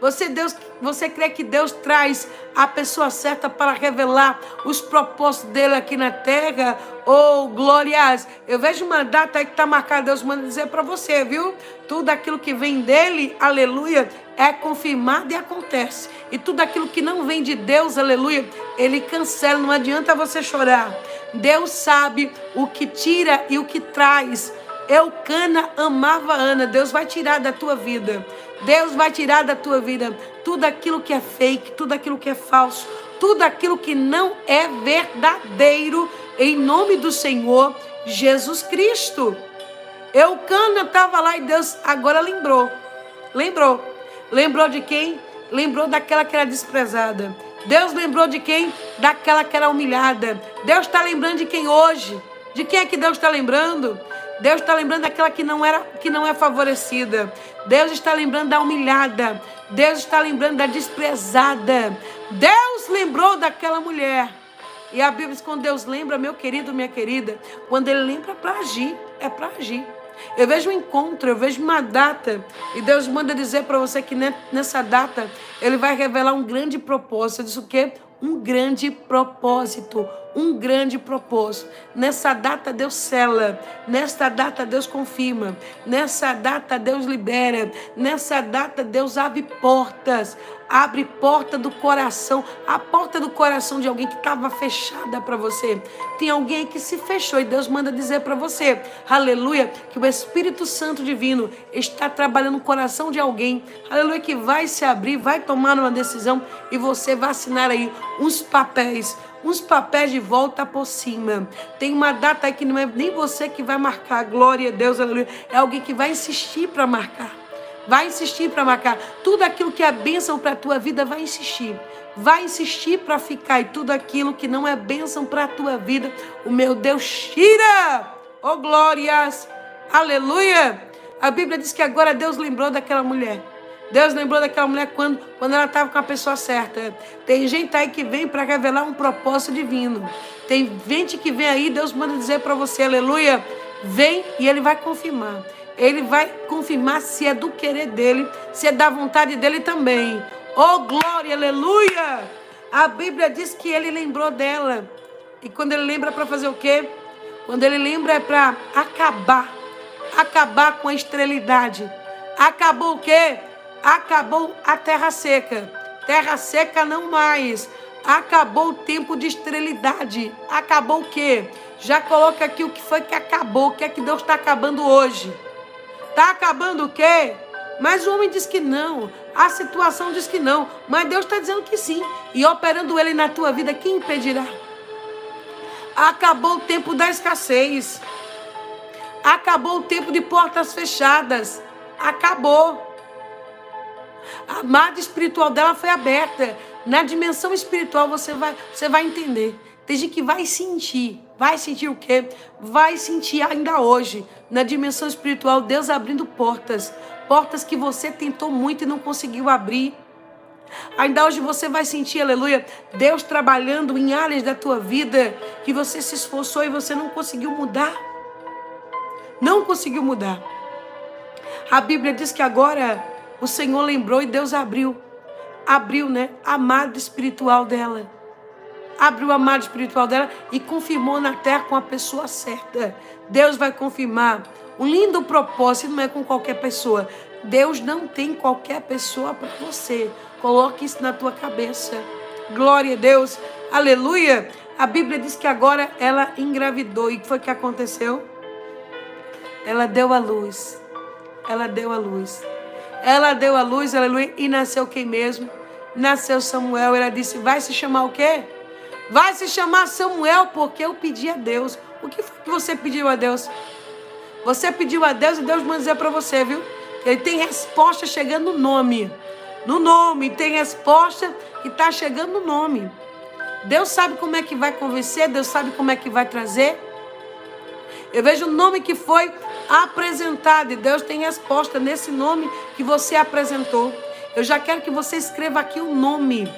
Você, Deus, você crê que Deus traz a pessoa certa para revelar os propósitos dele aqui na terra? Oh, glórias! Eu vejo uma data aí que está marcada, Deus manda dizer para você, viu? Tudo aquilo que vem dele, aleluia, é confirmado e acontece. E tudo aquilo que não vem de Deus, aleluia, ele cancela, não adianta você chorar. Deus sabe o que tira e o que traz. Eucana amava Ana. Deus vai tirar da tua vida. Deus vai tirar da tua vida tudo aquilo que é fake, tudo aquilo que é falso, tudo aquilo que não é verdadeiro, em nome do Senhor Jesus Cristo. Eucana estava lá e Deus agora lembrou. Lembrou. Lembrou de quem? Lembrou daquela que era desprezada. Deus lembrou de quem? Daquela que era humilhada. Deus está lembrando de quem hoje? De quem é que Deus está lembrando? Deus está lembrando daquela que não, era, que não é favorecida. Deus está lembrando da humilhada. Deus está lembrando da desprezada. Deus lembrou daquela mulher. E a Bíblia diz: quando Deus lembra, meu querido, minha querida, quando Ele lembra é para agir, é para agir. Eu vejo um encontro, eu vejo uma data. E Deus manda dizer para você que nessa data Ele vai revelar um grande propósito. Diz o quê? Um grande propósito um grande propósito. Nessa data Deus cela, nessa data Deus confirma, nessa data Deus libera, nessa data Deus abre portas, abre porta do coração, a porta do coração de alguém que estava fechada para você. Tem alguém que se fechou e Deus manda dizer para você, aleluia, que o Espírito Santo divino está trabalhando no coração de alguém, aleluia, que vai se abrir, vai tomar uma decisão e você vai assinar aí uns papéis uns papéis de volta por cima. Tem uma data aí que não é nem você que vai marcar, glória a Deus, aleluia. É alguém que vai insistir para marcar. Vai insistir para marcar. Tudo aquilo que é bênção para a tua vida, vai insistir. Vai insistir para ficar. E tudo aquilo que não é bênção para a tua vida, o meu Deus tira. Oh, glórias. Aleluia. A Bíblia diz que agora Deus lembrou daquela mulher. Deus lembrou daquela mulher quando, quando ela estava com a pessoa certa. Tem gente aí que vem para revelar um propósito divino. Tem gente que vem aí, Deus manda dizer para você, aleluia, vem e ele vai confirmar. Ele vai confirmar se é do querer dele, se é da vontade dele também. Oh, glória, aleluia! A Bíblia diz que ele lembrou dela. E quando ele lembra para fazer o quê? Quando ele lembra é para acabar. Acabar com a esterilidade. Acabou o quê? Acabou a terra seca. Terra seca não mais. Acabou o tempo de esterilidade. Acabou o quê? Já coloca aqui o que foi que acabou. O que é que Deus está acabando hoje? Está acabando o quê? Mas o homem diz que não. A situação diz que não. Mas Deus está dizendo que sim. E operando ele na tua vida, quem impedirá? Acabou o tempo da escassez. Acabou o tempo de portas fechadas. Acabou. A amada espiritual dela foi aberta. Na dimensão espiritual você vai, você vai entender. Tem gente que vai sentir. Vai sentir o quê? Vai sentir ainda hoje, na dimensão espiritual, Deus abrindo portas. Portas que você tentou muito e não conseguiu abrir. Ainda hoje você vai sentir, aleluia, Deus trabalhando em áreas da tua vida que você se esforçou e você não conseguiu mudar. Não conseguiu mudar. A Bíblia diz que agora o Senhor lembrou e Deus abriu. Abriu, né? A amada espiritual dela. Abriu a amada espiritual dela e confirmou na terra com a pessoa certa. Deus vai confirmar um lindo propósito, não é com qualquer pessoa. Deus não tem qualquer pessoa para você. Coloque isso na tua cabeça. Glória a Deus. Aleluia. A Bíblia diz que agora ela engravidou. E o que foi que aconteceu? Ela deu a luz. Ela deu a luz. Ela deu a luz, aleluia, e nasceu quem mesmo? Nasceu Samuel. Ela disse: Vai se chamar o quê? Vai se chamar Samuel, porque eu pedi a Deus. O que foi que você pediu a Deus? Você pediu a Deus e Deus manda dizer para você, viu? Ele tem resposta chegando no nome. No nome, tem resposta que está chegando no nome. Deus sabe como é que vai convencer, Deus sabe como é que vai trazer. Eu vejo o nome que foi apresentado e Deus tem resposta nesse nome que você apresentou. Eu já quero que você escreva aqui o nome,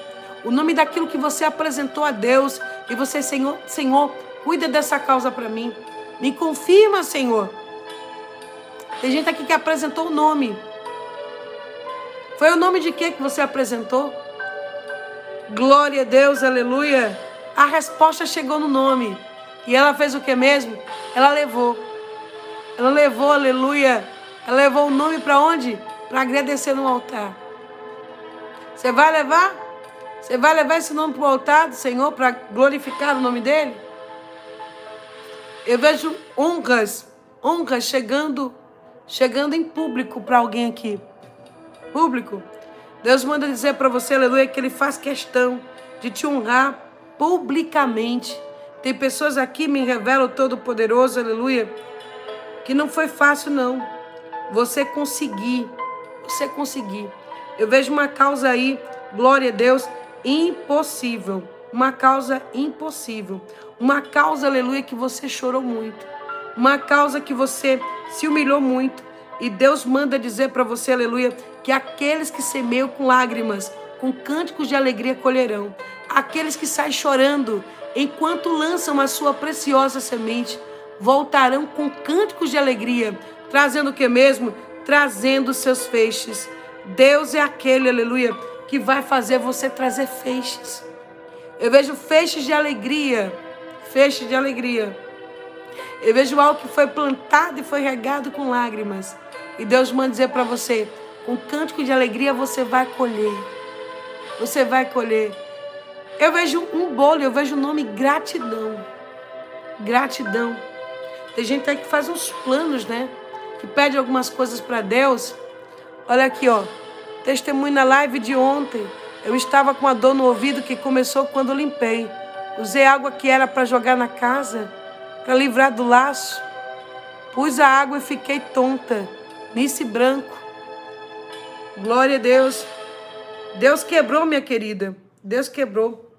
o nome daquilo que você apresentou a Deus e você, Senhor, Senhor, cuida dessa causa para mim. Me confirma, Senhor. Tem gente aqui que apresentou o nome. Foi o nome de quê que você apresentou? Glória a Deus, aleluia. A resposta chegou no nome. E ela fez o que mesmo? Ela levou. Ela levou, aleluia. Ela levou o nome para onde? Para agradecer no altar. Você vai levar? Você vai levar esse nome para o altar do Senhor para glorificar o nome dele? Eu vejo honras, honras chegando, chegando em público para alguém aqui. Público. Deus manda dizer para você, aleluia, que ele faz questão de te honrar publicamente. Tem pessoas aqui, me revela o Todo-Poderoso, aleluia, que não foi fácil, não. Você conseguir, você conseguir. Eu vejo uma causa aí, glória a Deus, impossível. Uma causa impossível. Uma causa, aleluia, que você chorou muito. Uma causa que você se humilhou muito. E Deus manda dizer para você, aleluia, que aqueles que semeiam com lágrimas, com cânticos de alegria colherão. Aqueles que saem chorando enquanto lançam a sua preciosa semente, voltarão com cânticos de alegria, Trazendo o que mesmo? Trazendo seus feixes. Deus é aquele, aleluia, que vai fazer você trazer feixes. Eu vejo feixes de alegria, feixes de alegria. Eu vejo algo que foi plantado e foi regado com lágrimas. E Deus manda dizer para você: com cântico de alegria você vai colher. Você vai colher. Eu vejo um bolo, eu vejo o nome gratidão. Gratidão. Tem gente aí que faz uns planos, né? Que pede algumas coisas para Deus. Olha aqui, ó. Testemunho na live de ontem. Eu estava com a dor no ouvido que começou quando limpei. Usei água que era para jogar na casa, para livrar do laço. Pus a água e fiquei tonta, nice branco. Glória a Deus. Deus quebrou, minha querida. Deus quebrou.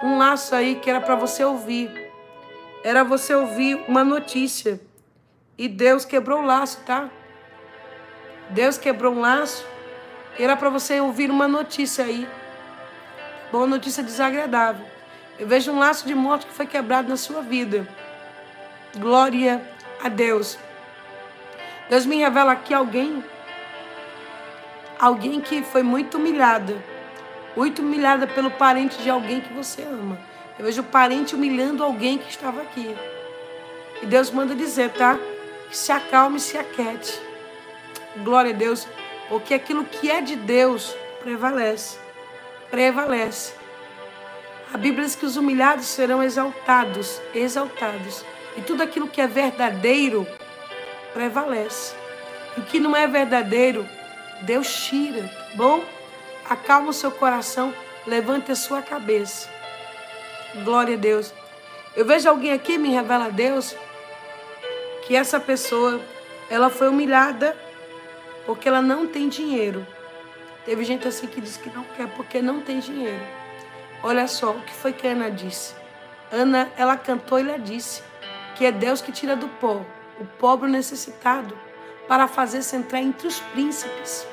Um laço aí que era para você ouvir. Era você ouvir uma notícia. E Deus quebrou o laço, tá? Deus quebrou um laço. Era para você ouvir uma notícia aí. Boa notícia desagradável. Eu vejo um laço de morte que foi quebrado na sua vida. Glória a Deus. Deus me revela aqui alguém alguém que foi muito humilhada, muito humilhada pelo parente de alguém que você ama. Eu vejo o parente humilhando alguém que estava aqui. E Deus manda dizer, tá? Que se acalme, se aquete. Glória a Deus, porque aquilo que é de Deus prevalece. Prevalece. A Bíblia diz que os humilhados serão exaltados, exaltados. E tudo aquilo que é verdadeiro prevalece. E o que não é verdadeiro Deus tira, tá bom? Acalma o seu coração, levante a sua cabeça. Glória a Deus. Eu vejo alguém aqui, me revela a Deus, que essa pessoa, ela foi humilhada porque ela não tem dinheiro. Teve gente assim que disse que não quer porque não tem dinheiro. Olha só o que foi que Ana disse. Ana, ela cantou e ela disse que é Deus que tira do pó o pobre necessitado para fazer-se entrar entre os príncipes.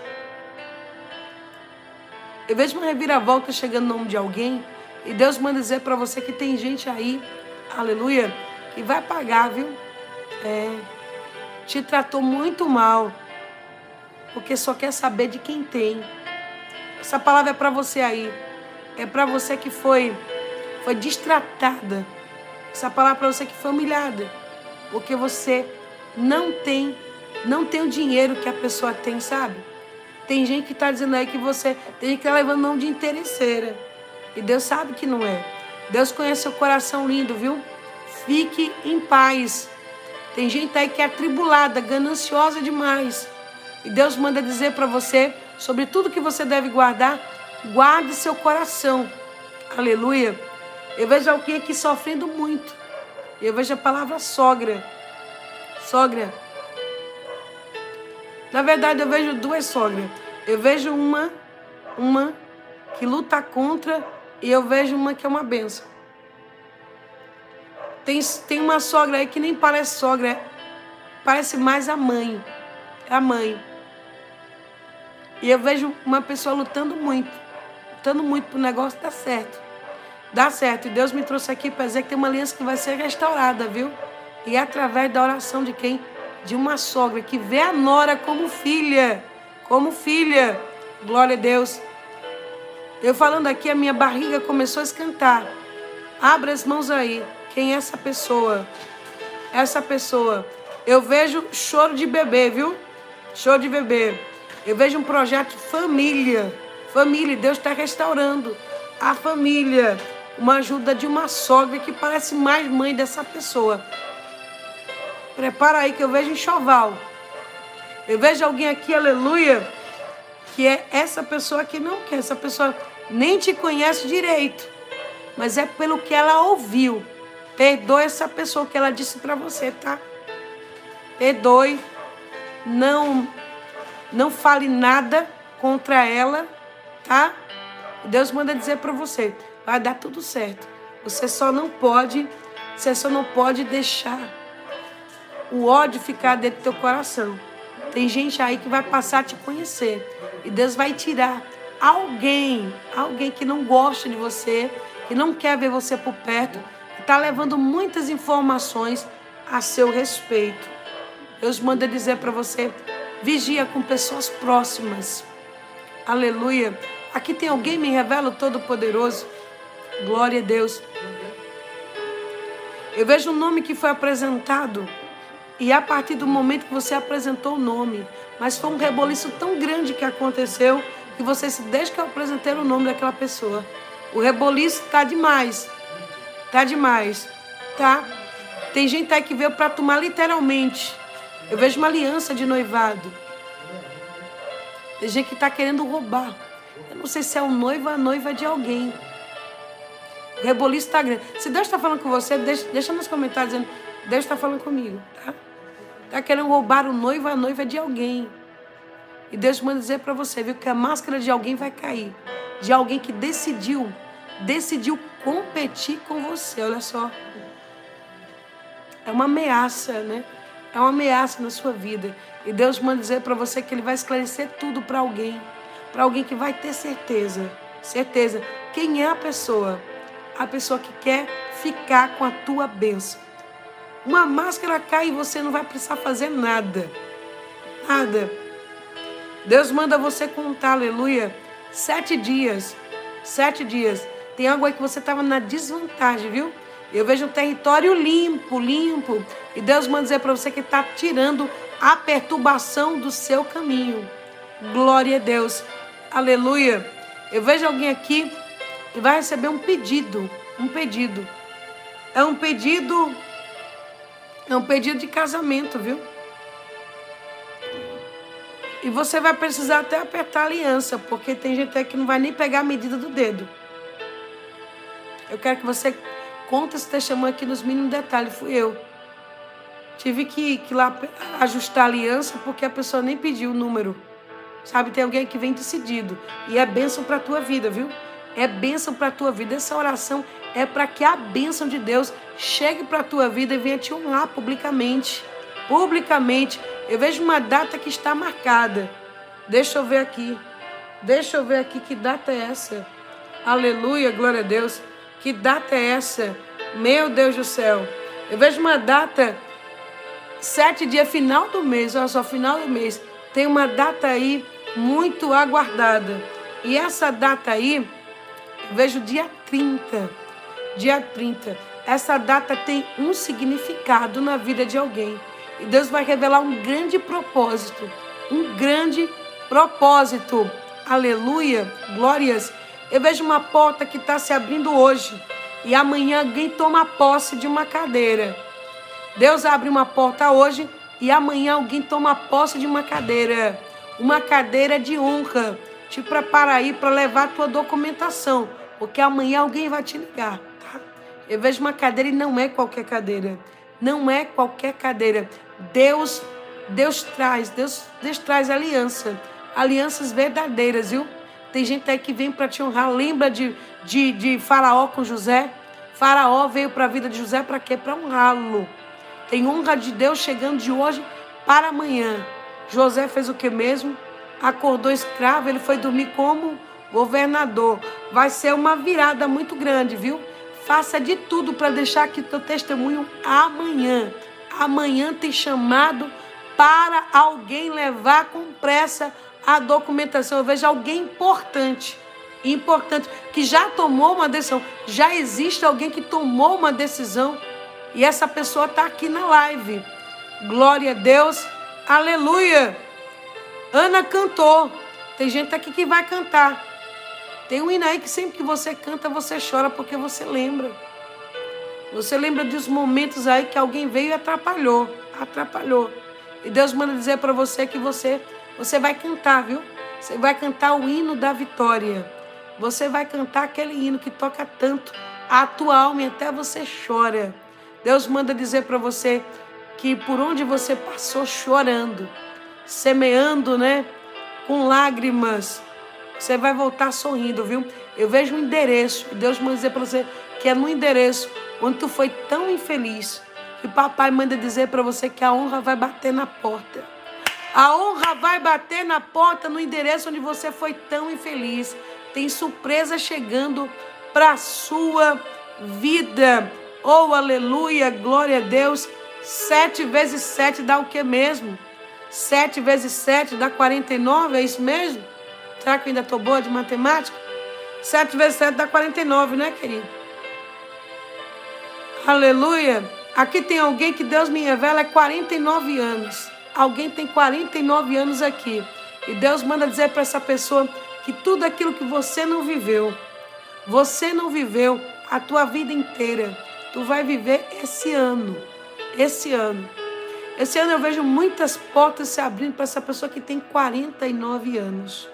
Eu vejo uma reviravolta chegando no nome de alguém e Deus manda dizer para você que tem gente aí, aleluia, que vai pagar, viu? É, te tratou muito mal, porque só quer saber de quem tem. Essa palavra é para você aí. É para você que foi foi distratada. Essa palavra é para você que foi humilhada, porque você não tem não tem o dinheiro que a pessoa tem, sabe? Tem gente que está dizendo aí que você tem que estar levando mão de interesseira. E Deus sabe que não é. Deus conhece seu coração lindo, viu? Fique em paz. Tem gente aí que é atribulada, gananciosa demais. E Deus manda dizer para você sobre tudo que você deve guardar. Guarde seu coração. Aleluia. Eu vejo alguém aqui sofrendo muito. Eu vejo a palavra sogra. Sogra. Na verdade, eu vejo duas sogras. Eu vejo uma, uma que luta contra e eu vejo uma que é uma benção. Tem, tem uma sogra aí que nem parece sogra, é, parece mais a mãe. É a mãe. E eu vejo uma pessoa lutando muito, lutando muito para o negócio dar certo. Dá certo. E Deus me trouxe aqui para dizer que tem uma aliança que vai ser restaurada, viu? E é através da oração de quem? De uma sogra que vê a nora como filha, como filha. Glória a Deus. Eu falando aqui, a minha barriga começou a esquentar. Abra as mãos aí. Quem é essa pessoa? Essa pessoa. Eu vejo choro de bebê, viu? Choro de bebê. Eu vejo um projeto família. Família. Deus está restaurando a família. Uma ajuda de uma sogra que parece mais mãe dessa pessoa. Prepara aí que eu vejo enxoval. Eu vejo alguém aqui, aleluia, que é essa pessoa que não quer. Essa pessoa nem te conhece direito, mas é pelo que ela ouviu. Perdoe essa pessoa que ela disse para você, tá? Perdoe. Não, não fale nada contra ela, tá? Deus manda dizer para você, vai dar tudo certo. Você só não pode, você só não pode deixar o ódio ficar dentro do teu coração. Tem gente aí que vai passar a te conhecer. E Deus vai tirar alguém, alguém que não gosta de você, que não quer ver você por perto, que está levando muitas informações a seu respeito. Deus manda dizer para você: vigia com pessoas próximas. Aleluia. Aqui tem alguém, me revela o Todo-Poderoso. Glória a Deus. Eu vejo um nome que foi apresentado. E a partir do momento que você apresentou o nome, mas foi um reboliço tão grande que aconteceu que você se deixa que eu apresentei o nome daquela pessoa. O reboliço tá demais. Tá demais. Tá? Tem gente aí que veio para tomar literalmente. Eu vejo uma aliança de noivado. Tem gente que está querendo roubar. Eu não sei se é o noivo ou a noiva de alguém. O reboliço está grande. Se Deus está falando com você, deixa, deixa nos comentários dizendo: Deus está falando comigo. Tá? Está querendo roubar o noivo a noiva de alguém. E Deus manda dizer para você, viu, que a máscara de alguém vai cair. De alguém que decidiu, decidiu competir com você. Olha só. É uma ameaça, né? É uma ameaça na sua vida. E Deus manda dizer para você que Ele vai esclarecer tudo para alguém. Para alguém que vai ter certeza. Certeza. Quem é a pessoa? A pessoa que quer ficar com a tua bênção. Uma máscara cai e você não vai precisar fazer nada. Nada. Deus manda você contar, aleluia, sete dias. Sete dias. Tem algo aí que você estava na desvantagem, viu? Eu vejo um território limpo, limpo. E Deus manda dizer para você que está tirando a perturbação do seu caminho. Glória a Deus. Aleluia. Eu vejo alguém aqui que vai receber um pedido. Um pedido. É um pedido. É um pedido de casamento, viu? E você vai precisar até apertar a aliança, porque tem gente aí que não vai nem pegar a medida do dedo. Eu quero que você conte esse testemunho aqui nos mínimos detalhes. Fui eu. Tive que, que lá ajustar a aliança porque a pessoa nem pediu o número. Sabe, tem alguém que vem decidido. E é bênção para tua vida, viu? É bênção para a tua vida. Essa oração é para que a bênção de Deus chegue para a tua vida e venha te honrar publicamente. Publicamente. Eu vejo uma data que está marcada. Deixa eu ver aqui. Deixa eu ver aqui que data é essa. Aleluia, glória a Deus. Que data é essa? Meu Deus do céu. Eu vejo uma data, sete dias, final do mês, olha só, final do mês. Tem uma data aí muito aguardada. E essa data aí, vejo dia 30. Dia 30. Essa data tem um significado na vida de alguém. E Deus vai revelar um grande propósito. Um grande propósito. Aleluia. Glórias. Eu vejo uma porta que está se abrindo hoje. E amanhã alguém toma posse de uma cadeira. Deus abre uma porta hoje e amanhã alguém toma posse de uma cadeira. Uma cadeira de honra. Te prepara aí para levar a tua documentação. Porque amanhã alguém vai te ligar. Tá? Eu vejo uma cadeira e não é qualquer cadeira. Não é qualquer cadeira. Deus, Deus traz, Deus, Deus traz aliança, alianças verdadeiras, viu? Tem gente aí que vem para te honrar. Lembra de, de, de Faraó com José? Faraó veio para a vida de José para quê? Para honrá-lo. Tem honra de Deus chegando de hoje para amanhã. José fez o que mesmo? Acordou escravo, ele foi dormir como governador. Vai ser uma virada muito grande, viu? Faça de tudo para deixar aqui teu testemunho amanhã amanhã tem chamado para alguém levar com pressa a documentação. Eu vejo alguém importante, importante, que já tomou uma decisão. Já existe alguém que tomou uma decisão e essa pessoa está aqui na live. Glória a Deus, aleluia. Ana cantou. Tem gente aqui que vai cantar. Tem um hino aí que sempre que você canta, você chora porque você lembra. Você lembra dos momentos aí que alguém veio e atrapalhou, atrapalhou. E Deus manda dizer para você que você, você vai cantar, viu? Você vai cantar o hino da vitória. Você vai cantar aquele hino que toca tanto a tua alma e até você chora. Deus manda dizer para você que por onde você passou chorando, semeando, né, com lágrimas, você vai voltar sorrindo, viu? Eu vejo um endereço. Deus manda dizer para você que é no endereço onde tu foi tão infeliz, que papai manda dizer para você que a honra vai bater na porta. A honra vai bater na porta no endereço onde você foi tão infeliz. Tem surpresa chegando para sua vida. Oh, aleluia, glória a Deus. Sete vezes sete dá o que mesmo? Sete vezes sete dá 49, é isso mesmo? Será que eu ainda estou boa de matemática? Sete vezes sete dá 49, né, querido? Aleluia. Aqui tem alguém que Deus me revela é 49 anos. Alguém tem 49 anos aqui. E Deus manda dizer para essa pessoa que tudo aquilo que você não viveu, você não viveu a tua vida inteira, tu vai viver esse ano. Esse ano. Esse ano eu vejo muitas portas se abrindo para essa pessoa que tem 49 anos.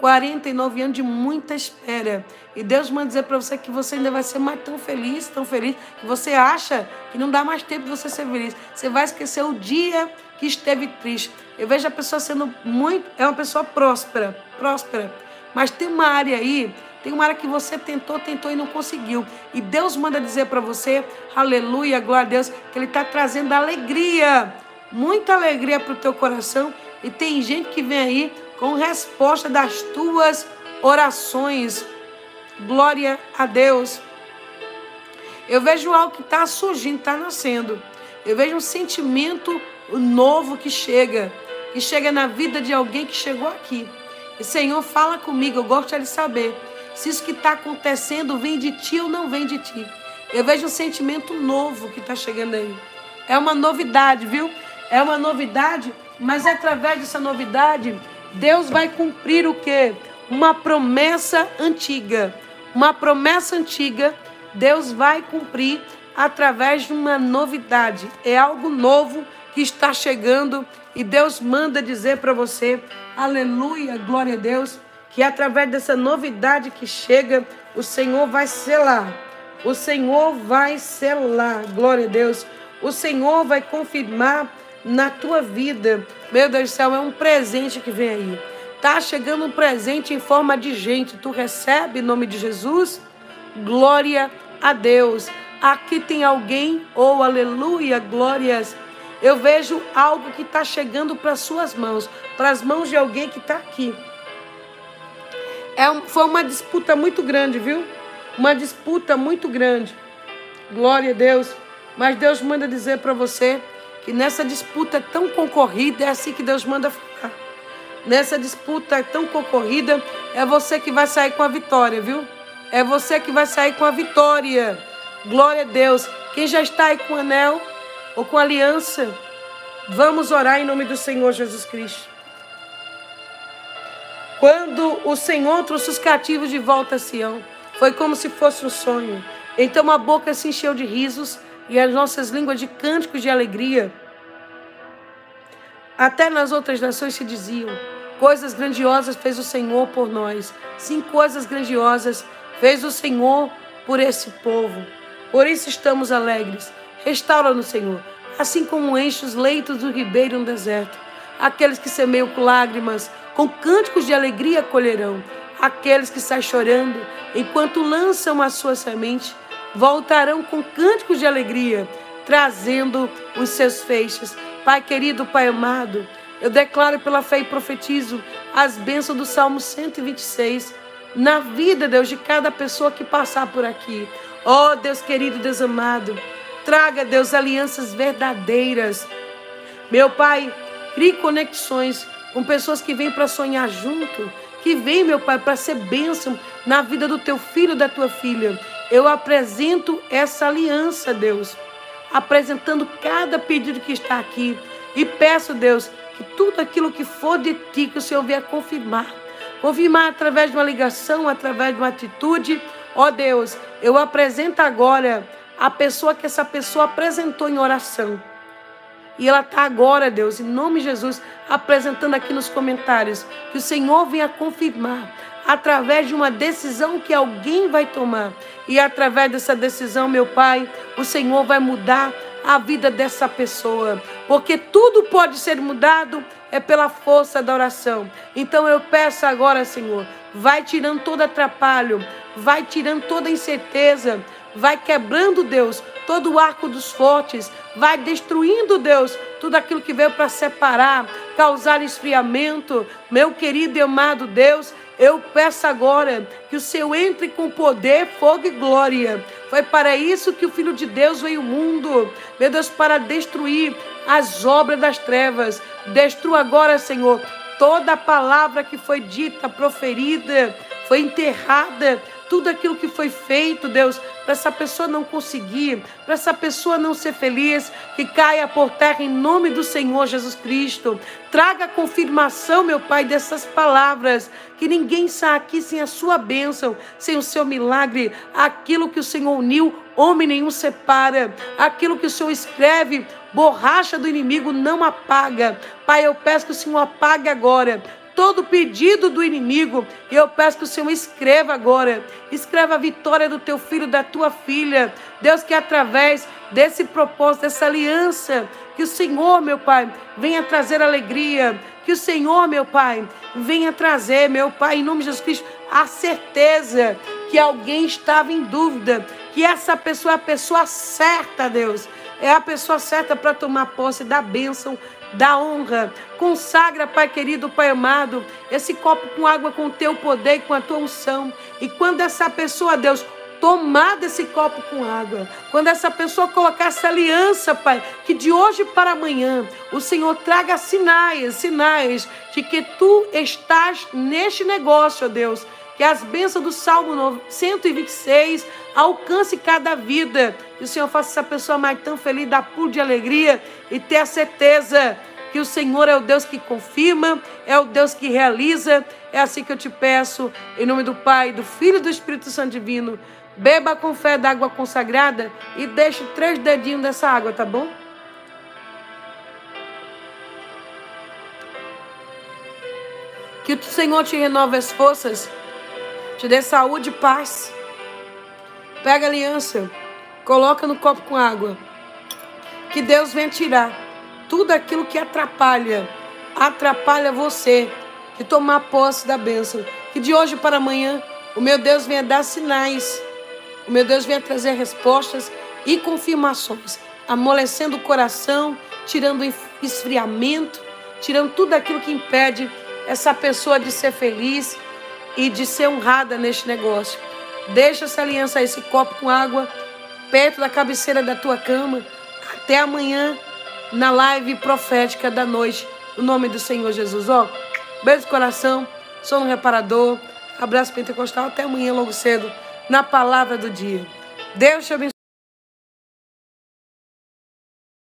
49 anos de muita espera. E Deus manda dizer para você que você ainda vai ser mais tão feliz, tão feliz, que você acha que não dá mais tempo de você ser feliz. Você vai esquecer o dia que esteve triste. Eu vejo a pessoa sendo muito. É uma pessoa próspera, próspera. Mas tem uma área aí tem uma área que você tentou, tentou e não conseguiu. E Deus manda dizer para você, aleluia, glória a Deus, que Ele está trazendo alegria, muita alegria para o teu coração. E tem gente que vem aí com resposta das tuas orações. Glória a Deus. Eu vejo algo que está surgindo, está nascendo. Eu vejo um sentimento novo que chega, que chega na vida de alguém que chegou aqui. E Senhor, fala comigo, eu gosto de saber se isso que está acontecendo vem de ti ou não vem de ti. Eu vejo um sentimento novo que está chegando aí. É uma novidade, viu? É uma novidade, mas através dessa novidade, Deus vai cumprir o quê? Uma promessa antiga. Uma promessa antiga, Deus vai cumprir através de uma novidade. É algo novo que está chegando e Deus manda dizer para você: aleluia, glória a Deus que através dessa novidade que chega, o Senhor vai selar. O Senhor vai selar, glória a Deus. O Senhor vai confirmar na tua vida. Meu Deus do céu, é um presente que vem aí. Tá chegando um presente em forma de gente. Tu recebe em nome de Jesus? Glória a Deus. Aqui tem alguém, ou oh, aleluia, glórias. Eu vejo algo que está chegando para suas mãos, para as mãos de alguém que está aqui. É, foi uma disputa muito grande, viu? Uma disputa muito grande. Glória a Deus. Mas Deus manda dizer para você que nessa disputa tão concorrida, é assim que Deus manda falar. Nessa disputa tão concorrida, é você que vai sair com a vitória, viu? É você que vai sair com a vitória. Glória a Deus. Quem já está aí com anel ou com aliança, vamos orar em nome do Senhor Jesus Cristo. Quando o Senhor trouxe os cativos de volta a Sião, foi como se fosse um sonho. Então a boca se encheu de risos e as nossas línguas de cânticos de alegria. Até nas outras nações se diziam: coisas grandiosas fez o Senhor por nós. Sim, coisas grandiosas fez o Senhor por esse povo. Por isso estamos alegres. Restaura-nos, Senhor, assim como enche os leitos do ribeiro no deserto. Aqueles que semeiam com lágrimas, com cânticos de alegria colherão. Aqueles que saem chorando, enquanto lançam a sua semente, voltarão com cânticos de alegria, trazendo os seus feixes. Pai querido, Pai amado, eu declaro pela fé e profetizo as bênçãos do Salmo 126 na vida, Deus, de cada pessoa que passar por aqui. Oh, Deus querido, Deus amado, traga, Deus, alianças verdadeiras. Meu Pai, crie conexões com pessoas que vêm para sonhar junto, que vêm, meu Pai, para ser bênção na vida do teu filho, da tua filha. Eu apresento essa aliança, Deus, apresentando cada pedido que está aqui e peço, Deus, que tudo aquilo que for de ti, que o Senhor venha confirmar. Confirmar através de uma ligação, através de uma atitude. Ó Deus, eu apresento agora a pessoa que essa pessoa apresentou em oração. E ela está agora, Deus, em nome de Jesus, apresentando aqui nos comentários que o Senhor venha confirmar através de uma decisão que alguém vai tomar. E através dessa decisão, meu Pai, o Senhor vai mudar a vida dessa pessoa. Porque tudo pode ser mudado é pela força da oração. Então eu peço agora, Senhor, vai tirando todo atrapalho, vai tirando toda incerteza, vai quebrando, Deus, todo o arco dos fortes, vai destruindo, Deus, tudo aquilo que veio para separar, causar esfriamento. Meu querido e amado Deus, eu peço agora que o Senhor entre com poder, fogo e glória. Foi para isso que o Filho de Deus veio ao mundo. Meu Deus, para destruir as obras das trevas. Destrua agora, Senhor, toda palavra que foi dita, proferida, foi enterrada tudo aquilo que foi feito, Deus, para essa pessoa não conseguir, para essa pessoa não ser feliz, que caia por terra em nome do Senhor Jesus Cristo. Traga confirmação, meu Pai, dessas palavras, que ninguém sai aqui sem a sua bênção, sem o seu milagre, aquilo que o Senhor uniu, homem nenhum separa, aquilo que o Senhor escreve, borracha do inimigo não apaga. Pai, eu peço que o Senhor apague agora todo pedido do inimigo. E eu peço que o Senhor escreva agora, escreva a vitória do teu filho, da tua filha. Deus, que através desse propósito, dessa aliança, que o Senhor, meu Pai, venha trazer alegria. Que o Senhor, meu Pai, venha trazer, meu Pai, em nome de Jesus Cristo, a certeza que alguém estava em dúvida, que essa pessoa é a pessoa certa, Deus. É a pessoa certa para tomar posse da bênção da honra. Consagra, Pai querido, Pai amado, esse copo com água com o teu poder e com a tua unção. E quando essa pessoa, Deus, tomar desse copo com água, quando essa pessoa colocar essa aliança, Pai, que de hoje para amanhã o Senhor traga sinais, sinais de que tu estás neste negócio, ó Deus. Que as bênçãos do Salmo 126 alcance cada vida. Que o Senhor faça essa pessoa mais tão feliz, dar pulo de alegria e ter a certeza que o Senhor é o Deus que confirma, é o Deus que realiza. É assim que eu te peço, em nome do Pai, do Filho e do Espírito Santo Divino. Beba com fé da água consagrada e deixe três dedinhos dessa água, tá bom? Que o Senhor te renove as forças, te dê saúde e paz. Pega a aliança, coloca no copo com água. Que Deus venha tirar tudo aquilo que atrapalha, atrapalha você de tomar posse da bênção. Que de hoje para amanhã o meu Deus venha dar sinais, o meu Deus venha trazer respostas e confirmações, amolecendo o coração, tirando o esfriamento, tirando tudo aquilo que impede essa pessoa de ser feliz e de ser honrada neste negócio. Deixa essa aliança, esse copo com água, perto da cabeceira da tua cama. Até amanhã na live profética da noite. O nome do Senhor Jesus. Ó, beijo do coração, sou um reparador. Abraço pentecostal. Até amanhã, logo cedo, na palavra do dia. Deus te abençoe.